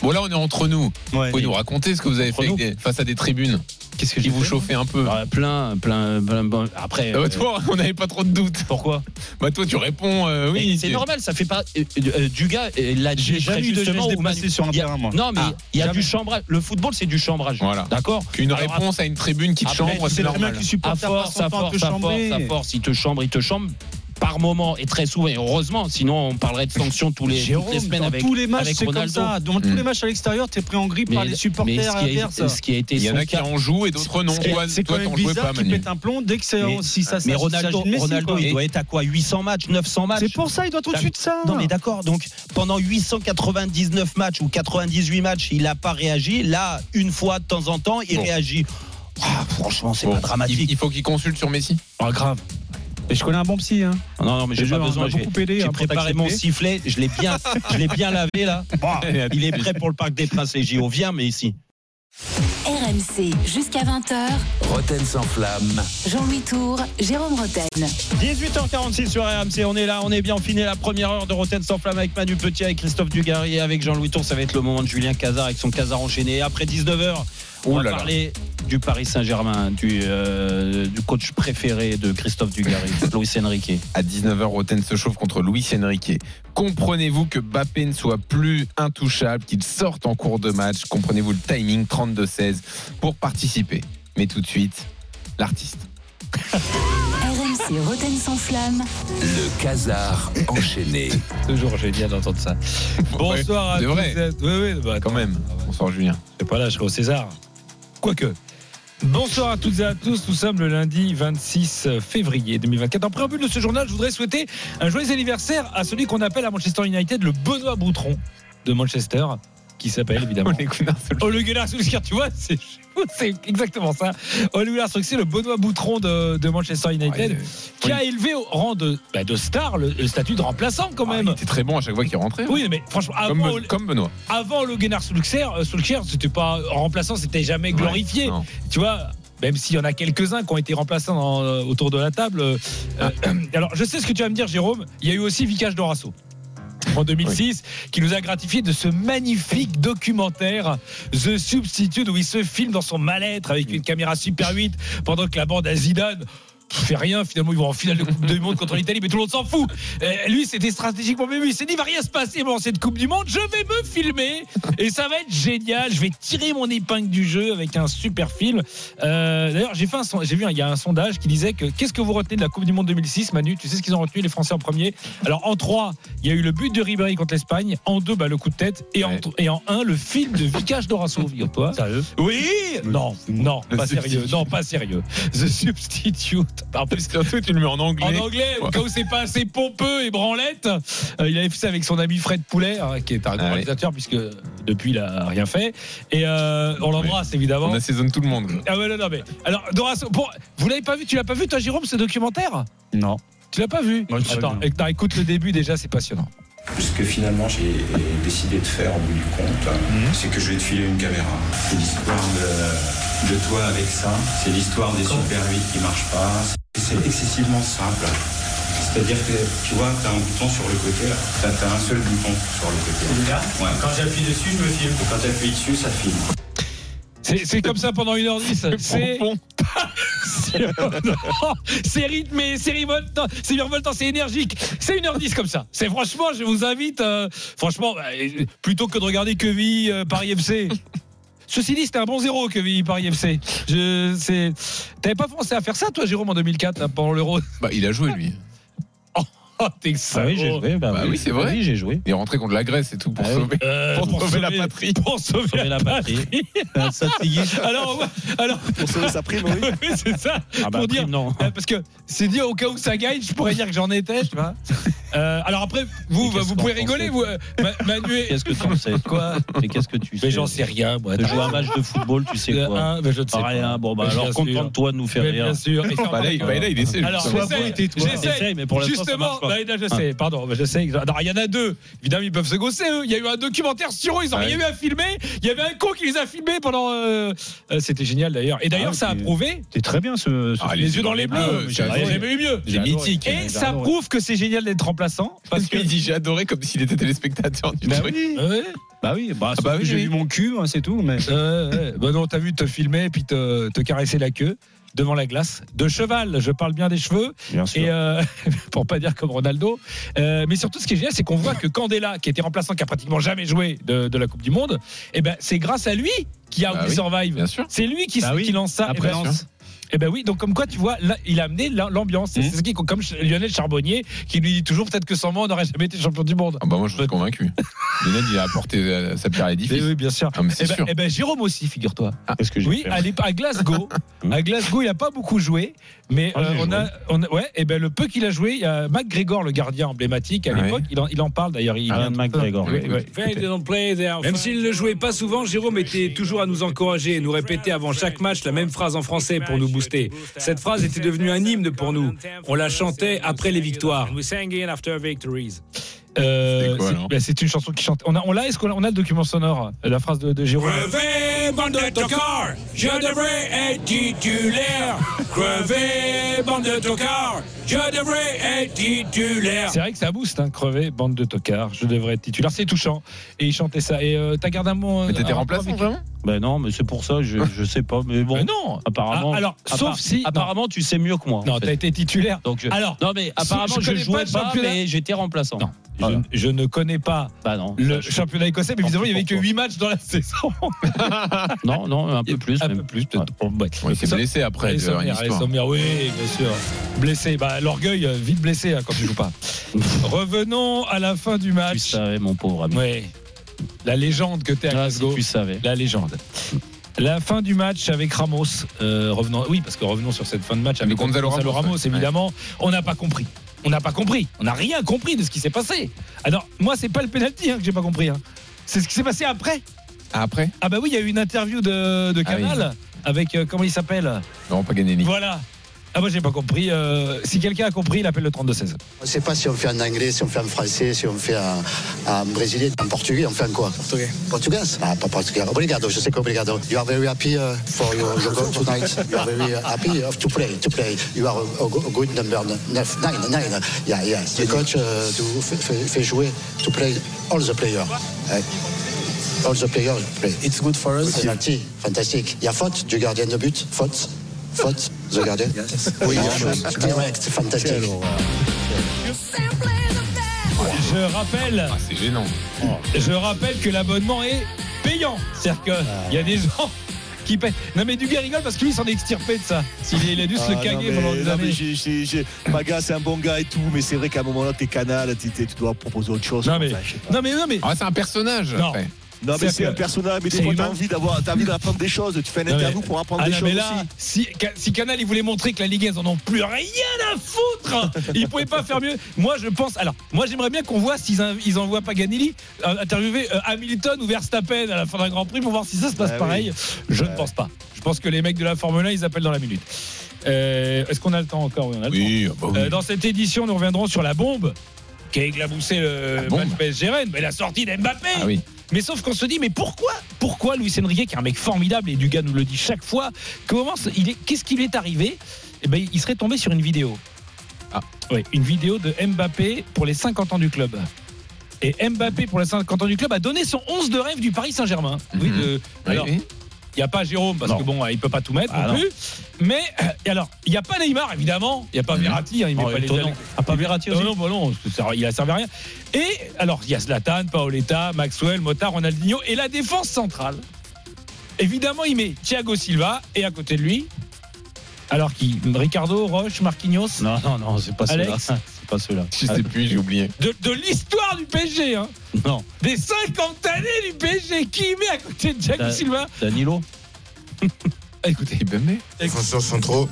bon là, on est entre nous. Vous pouvez nous raconter ce que vous avez fait des- face à des tribunes Qu'est-ce que qui vous fait chauffez un peu. Ah, plein, plein, plein, bon, Après, Ah bah, euh, toi, *laughs* on n'avait pas trop de doutes. pourquoi Bah toi, tu réponds euh, oui. c'est normal, ça fait pas. euh, euh, du gars, euh, l'a J'ai jamais eu de justement. geste déplacé sur un terrain, moi. Non, mais Ah, il y a jamais. du chambrage. Le football, c'est du chambrage. Voilà. D'accord Qu'une Alors, réponse à une tribune qui te après, chambre, c'est c'est normal. bien que tu À supportes force, à force, à force, à force, il te chambre, il te chambre. Par moment et très souvent, et heureusement, sinon on parlerait de sanctions tous les, toutes Jérôme, les semaines dans avec, tous les matchs, c'est comme Ronaldo. ça. Dans tous Mm. les matchs à l'extérieur, t'es pris en grippe Mais- par les mais supporters ce qui, a, adverses. ce qui a été Il y en a qui en jouent et d'autres non. C'est quand même bizarre pas, qu'il Manu. pète un plomb dès que c'est si ça mais ça- Ronaldo, de il doit être à quoi 800 matchs, 900 matchs? C'est pour ça, il doit tout de suite ça. Non mais d'accord, donc pendant 899 matchs ou 98 matchs, il n'a pas réagi. Là, une fois de temps en temps, il Bon. réagit. Ah, franchement, c'est Bon, pas dramatique. Il, il faut qu'il consulte sur Messi? Ah, grave. Et je connais un bon psy. Hein. Non, non, mais j'ai pas jure, besoin. J'ai hein, préparé mon sifflet. Je l'ai bien, je l'ai bien lavé là. Tout *laughs* Il est prêt pour le Parc des Princes et JO. Viens, mais ici. RMC, jusqu'à 20h, Roten sans flamme. Jean-Louis Tour, Jérôme Roten. 18h46 sur RMC, on est là, on est bien, on finit la première heure de Roten sans flamme avec Manu Petit, avec Christophe Dugarry et avec Jean-Louis Tour. Ça va être le moment de Julien Cazard avec son Cazard enchaîné. Après 19h, on va là là. parler du Paris Saint-Germain, du, euh, du coach préféré de Christophe Dugarry, *laughs* Luis Enrique. À 19h, Roten se chauffe contre Luis Enrique. Comprenez-vous que Bappé ne soit plus intouchable, qu'il sorte en cours de match? Comprenez-vous le timing 32-16 pour participer? Mais tout de suite, l'artiste. RMC, Roten sans flamme. Le casar enchaîné. *laughs* Toujours génial d'entendre ça. Bonsoir à C'est tous. vrai. Oui, oui, bah, Quand même. Bonsoir Julien. Je sais pas là, je serai au César. Quoique. Bonsoir à toutes et à tous. Nous sommes le lundi 26 février 2024. En préambule de ce journal, je voudrais souhaiter un joyeux anniversaire à celui qu'on appelle à Manchester United le Benoît Boutron de Manchester, qui s'appelle évidemment. Ole Gunnar Solskjaer. Ole tu vois, c'est exactement ça. Ole Gunnar Solskjaer, le Benoît Boutron de, de Manchester United, Ouais, qui a élevé au rang de, bah, de star le, le statut de remplaçant quand Ah, même. il était très bon à chaque fois qu'il rentrait. oui, mais franchement, Comme, avant, Ben- comme Benoît. avant le Gunnar Solskjaer, euh, Solskjaer, c'était pas remplaçant, c'était jamais glorifié. Ouais. Tu vois, même s'il y en a quelques-uns qui ont été remplaçants dans- euh, autour de la table. euh, euh, alors, je sais ce que tu vas me dire, Jérôme. Il y a eu aussi Vicage Dorasso. En 2006, qui nous a gratifié de ce magnifique documentaire The Substitute où il se filme dans son mal-être avec une caméra Super 8 pendant que la bande à Zidane fait rien. Finalement, ils vont en finale de Coupe du Monde contre l'Italie, mais tout le monde s'en fout. Euh, lui, c'était stratégiquement même. Il s'est dit, il va rien se passer pendant cette Coupe du Monde. Je vais me filmer et ça va être génial. Je vais tirer mon épingle du jeu avec un super film. Euh, D'ailleurs, j'ai fait j'ai vu, il y a un sondage qui disait que qu'est-ce que vous retenez de la Coupe du Monde 2006, Manu? Tu sais ce qu'ils ont retenu les Français en premier? Alors en 3 il y a eu le but de Ribéry contre l'Espagne. En 2 bah, le coup de tête. Et en et en 1 le film de Vicage Dorasso. Figure-toi. *laughs* Sérieux? Oui Non, non, pas sérieux. Non, pas sérieux. The Substitute. En plus, Surtout, tu le mets en anglais. en anglais, au cas où c'est pas assez pompeux et branlette, euh, il avait fait ça avec son ami Fred Poulet, hein, qui est un grand Ah réalisateur, puisque depuis il a rien fait. Et euh, on l'embrasse évidemment. On assaisonne tout le monde. Ah ouais, non, non, mais. Alors, Dorasso, pour- vous l'avez pas vu Tu l'as pas vu, toi, Jérôme, ce documentaire? Non. Tu l'as pas vu? Moi, Attends, éc- non, écoute le début déjà, c'est passionnant. Ce que finalement j'ai décidé de faire au bout du compte, c'est que je vais te filer une caméra. C'est l'histoire de, de toi avec ça, c'est l'histoire des Super 8 qui marchent pas. C'est excessivement simple. C'est-à-dire que tu vois, tu as un bouton sur le côté, là. Tu as, un seul bouton sur le côté. Ouais. Quand j'appuie dessus, je me filme. Et quand tu appuies dessus, ça filme. C'est comme ça pendant 1h10. C'est. *laughs* c'est rythmé, c'est revoltant, c'est revoltant, c'est énergique. C'est 1h10 comme ça. C'est franchement, je vous invite, euh, franchement, bah, euh, plutôt que de regarder Quevilly euh, Paris FC. Ceci dit, c'était un bon zéro Quevilly Paris FC. Je, c'est, t'avais pas pensé à faire ça, toi, Jérôme, en 2004, là, pendant l'Euro? Bah, il a joué, lui. *laughs* Oh, t'es Ah oui, j'ai joué. Bah, Bah oui, c'est vrai. Oui, j'ai joué. Il est rentré contre la Grèce et tout pour Ah sauver, Euh, pour sauver la patrie. Pour sauver, Sauver la patrie. *laughs* Alors, ouais, alors Pour sauver sa prime, oui. *laughs* oui, c'est ça. Ah bah, pour dire, prime, non. Euh, parce que c'est dit au cas où ça gagne, je pourrais dire que j'en étais, tu vois. Euh, alors après, vous, vous pouvez rigoler, vous, euh, Ma- Manu. Qu'est-ce que t'en sais Quoi Mais qu'est-ce que tu sais Mais j'en sais rien, moi. De jouer un match de football, tu sais quoi un, mais je ne sais. Rien. Bon, bah alors contente-toi de nous faire rire. bien sûr. Bah là, il- essaie. Alors, j'essaye, mais pour l'instant, ça marche pas. là, là, je sais, pardon, je sais. Alors, il y en a deux. Évidemment, ils peuvent se gosser, eux. Il y a eu un documentaire sur eux, ils ont Ouais. rien eu à filmer. Il y avait un con qui les a filmés pendant. euh, euh, C'était génial d'ailleurs. Et d'ailleurs, Ah, ça a prouvé. C'est très bien ce. ce Ah, film. Les yeux dans les bleus. bleus, adoré. jamais eu mieux. C'est mythique. Et ça prouve que c'est génial d'être remplaçant. Parce que. il *laughs* dit j'ai adoré comme s'il était téléspectateur du Bah truc. oui. Ouais. Bah oui, bah, sauf bah que oui, j'ai oui. vu mon cul, moi, c'est tout. Mais Euh, ouais. Bah non, t'as vu te filmer et puis te, te caresser la queue devant la glace. De cheval, je parle bien des cheveux. bien. Et euh, *laughs* pour pas dire comme Ronaldo. Euh, mais surtout, ce qui est génial, c'est qu'on voit que Candela, qui était remplaçant, qui a pratiquement jamais joué de, de la Coupe du Monde, eh ben, c'est grâce à lui qui a Bah oui, Survive. Bien sûr. C'est lui qui, Bah oui. qui lance ça. Après Eh ben. Eh oui, donc comme quoi tu vois, là, il a amené la- l'ambiance. C'est Mhm. ce qui, comme Lionel Charbonnier, qui lui dit toujours peut-être que sans moi on n'aurait jamais été champion du monde. Ah bah moi je suis convaincu. *laughs* Lionel il a apporté euh, sa pierre à Eh l'édifice. oui, bien sûr. Ah, mais Eh c'est ben, sûr. eh ben, Jérôme aussi, figure-toi. J'ai Oui, fait à, Glasgow. *laughs* à Glasgow, il a pas beaucoup joué, mais Ah, euh, on, a, on a- ouais, et ben le peu qu'il a joué, il y a McGregor, le gardien emblématique à Ouais. l'époque, il, en, il en parle d'ailleurs. Il Alan vient- McGregor. Oui, oui. Même s'il ne jouait pas souvent, Jérôme était toujours à nous encourager et nous répétait avant chaque match la même phrase en français pour nous booster. Cette phrase était devenue un hymne pour nous. On la chantait après les victoires. Euh, c'est- alors c'est une chanson qui chante. On a, on l'a, est-ce qu'on a, on a le document sonore, la phrase de, de Jérôme Crevez, bande de tocards, je devrais être titulaire. Crevez, bande de tocards, je devrais être titulaire. C'est vrai que ça booste, hein, crevé, bande de tocards. Je devrais être titulaire. C'est touchant. Et il chantait ça. Et euh, t'as gardé un mot. Mais t'étais avec- vraiment? Ben non, mais c'est pour ça, je, je sais pas. Mais bon, *laughs* Euh, non. apparemment. Ah, alors, sauf si- Apparemment, tu sais mieux que moi. Non, t'as été titulaire. Donc, je- Alors, non, mais apparemment, je jouais pas pas, mais j'étais remplaçant. Non. Voilà. Je, je ne connais pas Bah non. le je- championnat écossais, mais visiblement, il n'y avait que pour toi. 8 matchs dans la *laughs* saison. *laughs* Non, non, un peu plus. Un même. peu plus, peut-être. Bon, ouais. Bon, il s'est Ça- blessé après, histoire. Sommière, oui, bien sûr. Blessé. Bah, L'orgueil, euh, vite blessé hein, quand tu joues pas. Revenons à la fin du Tu match. savais, mon pauvre ami. Ouais. La légende que t'es à Ah, si tu savais. La légende. La fin du match avec Ramos. euh, revenons, oui, parce que revenons sur cette fin de match avec Gonzalo Ramos, ouais. évidemment. On n'a pas compris. On n'a pas compris. On n'a rien compris de ce qui s'est passé. Alors, moi, c'est pas le penalty hein, que j'ai pas compris. hein. C'est ce qui s'est passé après. Ah, après? Ah bah oui, il y a eu une interview de, de Ah oui. Canal avec euh, comment il s'appelle? Non, pas. Voilà. Ah moi j'ai pas compris. Euh, si quelqu'un a compris, il appelle le 32-16. On ne sait pas si on fait en anglais, si on fait en français, si on fait en, en brésilien, en portugais, on fait en quoi? Portugais. Portugais Ah, pas portugais. Obrigado, je sais que obrigado. You are very happy uh, for your, your goal tonight. You are very happy of to play, to play. You are a, a go- a good number neuf, nine, nine. Yeah, yes. Le coach uh, do, fait, fait- fait jouer to play all the players. Eh, All the players play. It's good for us. Penalty, fantastique. Il y a faute du gardien de but, faute. Faute, the gardien. Oui. Direct, fantastique. Je rappelle, Ah, c'est gênant. je rappelle que l'abonnement est payant. C'est-à-dire qu'il y a des gens qui payent. Non mais Duguay rigole parce que lui il s'en est extirpé de ça. Il, il a dû se le Ah, caguer pendant des non, mais années. j'ai- j'ai- j'ai- Maga, c'est un bon gars et tout, mais c'est vrai qu'à un moment là, t'es canal, t'es- t'es- tu dois proposer autre chose. Non mais, Enfin, non mais, non mais. Ah, c'est un personnage Non. après. Non, mais C'est un personnage, mais des fois, t'as envie d'avoir, envie d'apprendre des choses. Tu fais un Non, mais- interview pour apprendre Ah des non, choses mais là, aussi. si, si Canal il voulait montrer que la Ligue 1 ils en ont plus rien à foutre, *laughs* ils pouvaient pas faire mieux. Moi je pense, alors moi j'aimerais bien qu'on voit s'ils ils envoient Paganelli euh, interviewer euh, Hamilton ou Verstappen à la fin d'un Grand Prix pour voir si ça se passe Ah oui. pareil. Je ne pense pas. Je pense que les mecs de la Formule 1 ils appellent dans la minute. Euh, Est-ce qu'on a le temps encore? Oui, on a le Oui, temps. ah bah oui. Euh, dans cette édition, nous reviendrons sur la bombe qui a éclaboussé le match PSG Rennes, mais la sortie d'Mbappé. Ah oui. Mais sauf qu'on se dit, mais pourquoi Pourquoi Luis Enrique, qui est un mec formidable, et Dugas nous le dit chaque fois, est, qu'est-ce qui lui est arrivé? Eh ben, il serait tombé sur une vidéo. Ah. Oui, une vidéo de Mbappé pour les 50 ans du club. Et Mbappé pour les 50 ans du club a donné son 11 de rêve du Paris Saint-Germain. Oui, Mhm. de- Oui, alors, oui. Il n'y a pas Jérôme parce Non. que bon, il peut pas tout mettre Ah, non, non. plus. Mais et alors, il n'y a pas Neymar évidemment, il n'y a pas Mhm. Verratti, hein, il met Oh, pas les. Ah, pas Verratti aussi non, non, bah non, ça- il a servi à rien. Et alors, il y a Zlatan, Paoletta, Maxwell, Mota, Ronaldinho et la défense centrale. Évidemment, il met Thiago Silva et à côté de lui, alors qui Ricardo, Roche, Marquinhos? Non, non, non, c'est pas Alex? cela. Pas ceux-là. Je sais plus, j'ai oublié. De, de l'histoire du PSG, hein. Non. Des 50 années du PSG. Qui met à côté de Thiago Da- Silva Danilo. *laughs* Écoutez, Ibembe. Défenseurs centraux,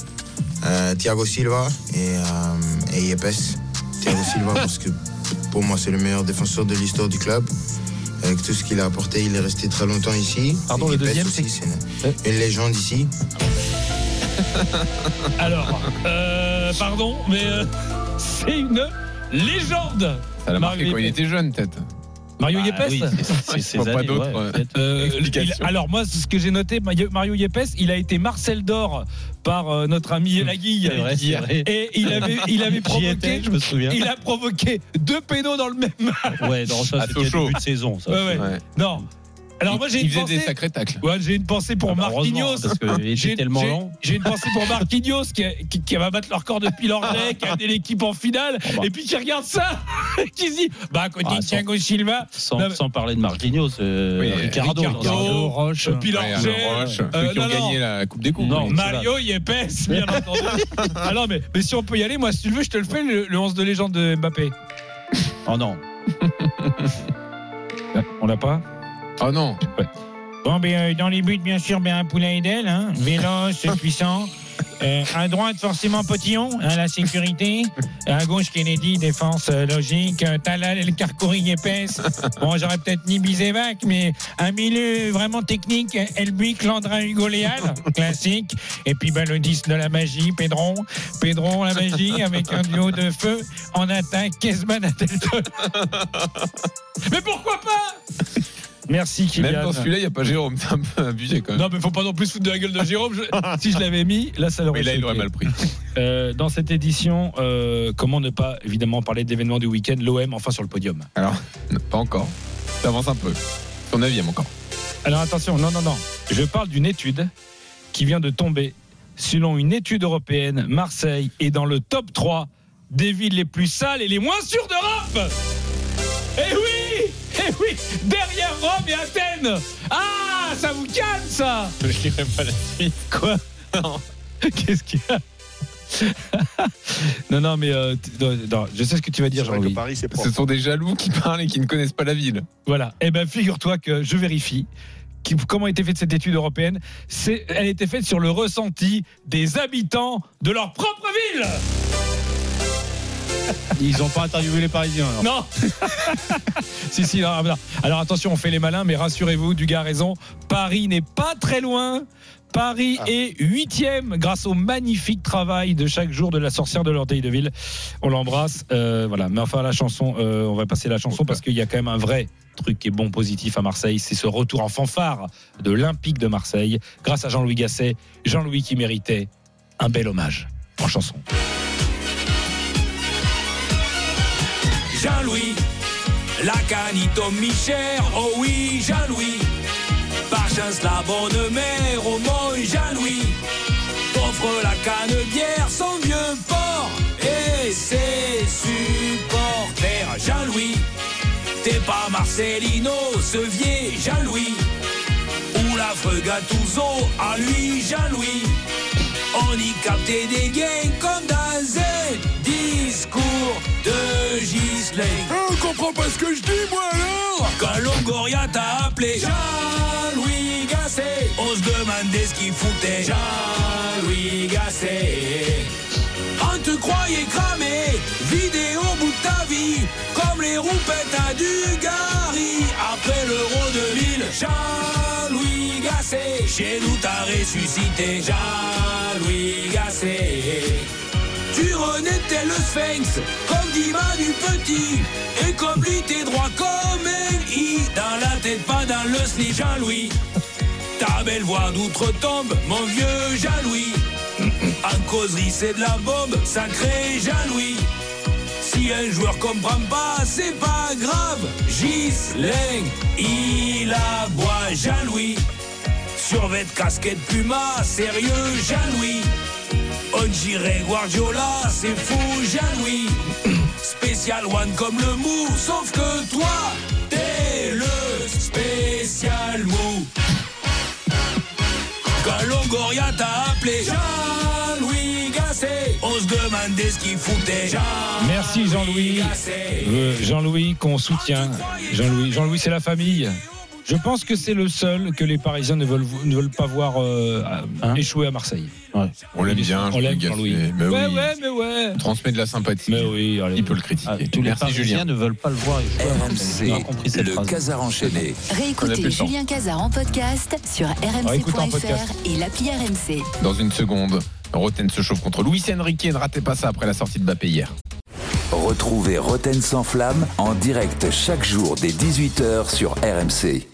euh, Thiago Silva et, euh, et Yepes. Thiago Silva *laughs* parce que pour moi c'est le meilleur défenseur de l'histoire du club. Avec tout ce qu'il a apporté, il est resté très longtemps ici. Pardon, le Yepes deuxième, aussi, c'est une, une légende ici. Alors, euh, pardon, mais euh, c'est une légende. Ça l'a Mario marqué quand il était jeune, peut-être. Mario Bah Yepes oui, c'est- c'est pas années, d'autres, ouais, euh, il- alors moi, ce que j'ai noté, Mario Mario Yepes, il a été Marcel d'or par euh, notre ami Laguille. Et il avait, il avait *laughs* provoqué, étais, je me souviens. il a provoqué deux pénaux dans le même match. Ouais, non, ça À c'était début de saison. Ça. Ouais, ouais. Ouais. Non. Alors moi j'ai il une faisait pensée. des sacrés tacles. Ouais, j'ai une pensée pour Ah bah, Marquinhos. parce J'ai- tellement lent. J'ai une pensée pour Marquinhos qui, qui, qui va battre leur corps depuis l'anglais, qui a amené l'équipe en finale, bah. et puis qui regarde ça, *laughs* qui se dit Bah, à côté Ah, de sans- Thiago Silva, Sans, Non, mais- sans parler de Marquinhos, euh, Oui, Ricardo, Ricardo, Ricardo, Roche. Pilar Ouais, alors, Roche, euh, ceux qui ont non, non. gagné la Coupe des Coupes. Non. Mario Yepes, bien entendu. *laughs* ah non, mais, mais si on peut y aller, moi, si tu le veux, je te le fais, le, le 11 de légende de Mbappé. Oh non. *laughs* On l'a pas? Oh non. Bon, ben, euh, dans les buts, bien sûr, ben, un poulet Edel, hein, véloce, *laughs* puissant. Euh, à droite, forcément, Potillon, hein, la sécurité. À gauche, Kennedy, défense euh, logique. Euh, Talal, El Carcouri, épaisse. Bon, j'aurais peut-être mis Bizevac, mais un milieu vraiment technique. Elbuic, Landrin, Hugo Léal, classique. Et puis, ben, le 10 de la magie, Pedron. Pedron, la magie, avec un duo de feu. En attaque, Kesman, Adelton. *laughs* mais pourquoi pas? Merci, Kylian. Même dans celui-là, il n'y a pas Jérôme. *laughs* C'est un peu abusé quand même. Non, mais faut pas non plus foutre de la gueule de Jérôme. Je- *laughs* si je l'avais mis, là, ça l'aurait Mais là, il aurait mal pris. *laughs* Euh, dans cette édition, euh, comment ne pas évidemment parler d'événements du week-end? L'OM enfin sur le podium. Alors, pas encore. Ça avance un peu. Ton neuvième encore. Alors attention, non, non, non. Je parle d'une étude qui vient de tomber. Selon une étude européenne, Marseille est dans le top 3 des villes les plus sales et les moins sûres d'Europe. Eh oui Eh oui Derrière Rome et Athènes Ah Ça vous calme ça Je lirai pas la suite. Quoi Non. Qu'est-ce qu'il y a *laughs* Non, non, mais euh, t- non, non, je sais ce que tu vas dire, C'est vrai que Jean-Louis. Paris, c'est Ce sont des jaloux qui parlent et qui ne connaissent pas la ville. Voilà. Eh bien, figure-toi que je vérifie. qui- comment a été faite cette étude européenne C'est, Elle a été faite sur le ressenti des habitants de leur propre ville. Ils n'ont pas interviewé les Parisiens. alors. Non *laughs* Si, si, non, non. Alors attention, on fait les malins, mais rassurez-vous, Dugas a raison. Paris n'est pas très loin. Paris est huitième grâce au magnifique travail de chaque jour de la sorcière de l'orteil de ville. On l'embrasse. euh, voilà. Mais enfin, la chanson, euh, on va passer la chanson parce qu'il y a quand même un vrai truc qui est bon, positif à Marseille. C'est ce retour en fanfare de l'Olympique de Marseille grâce à Jean-Louis Gasset. Jean-Louis qui méritait un bel hommage en chanson. Jean-Louis, la canito mi-cher, oh oui, Jean-Louis. Par chance, la bonne mère, au moins, Jean-Louis. T'offre la canne bière, son vieux port et ses supporters. Jean-Louis, t'es pas Marcelino, ce vieil Jean-Louis. Ou l'affreux Gattuso, à lui, Jean-Louis. On y captait des gains comme dans un discours de Gislain. On comprend pas ce que je dis, moi alors Quand Longoria t'a appelé Jean-Louis Gasset, on se demandait ce qu'il foutait. Jean-Louis Gasset. On te croyait cramé, vidé au bout de ta vie, comme les roupettes à Dugarry. Après l'euro 2000, Jean-Louis Gasset, chez nous t'as ressuscité. Jean-Louis Gasset. Tu le sphinx, comme Dima du petit, et comme lui t'es droit comme un i. Dans la tête, pas dans le slip, Jean-Louis. Ta belle voix d'outre-tombe, mon vieux Jean-Louis. En causerie, c'est de la bombe, sacré Jean-Louis. Si un joueur comprend pas, c'est pas grave. Gislain, il aboie Jean-Louis. Survêt casquette Puma, sérieux Jean-Louis. On dirait Guardiola, c'est fou Jean-Louis. Spécial one comme le mou, sauf que toi, t'es le spécial mou. Quand Longoria t'a appelé Jean-Louis Gasset, on se demandait ce qu'il foutait. Merci Jean-Louis. Euh, Jean-Louis qu'on soutient. Jean-Louis, Jean-Louis, c'est la famille. Je pense que c'est le seul que les Parisiens ne veulent, ne veulent pas voir euh, échouer à Marseille. On l'aime bien, On l'aime, Jean-Louis. Gasset. Mais Ouais, oui. ouais, mais ouais. Il transmet de la sympathie. Mais oui, allez. Il peut le critiquer. Tous les Merci Parisiens Julien. ne veulent pas le voir échouer à Marseille. On a compris cette le casar enchaîné. On Réécoutez. Julien Cazard en podcast sur rmc.fr et l'appli RMC. Dans une seconde, Roten se chauffe contre Luis Enrique. Ne ratez pas ça après la sortie de Mbappé hier. Retrouvez Roten sans flamme en direct chaque jour dès 18h sur RMC.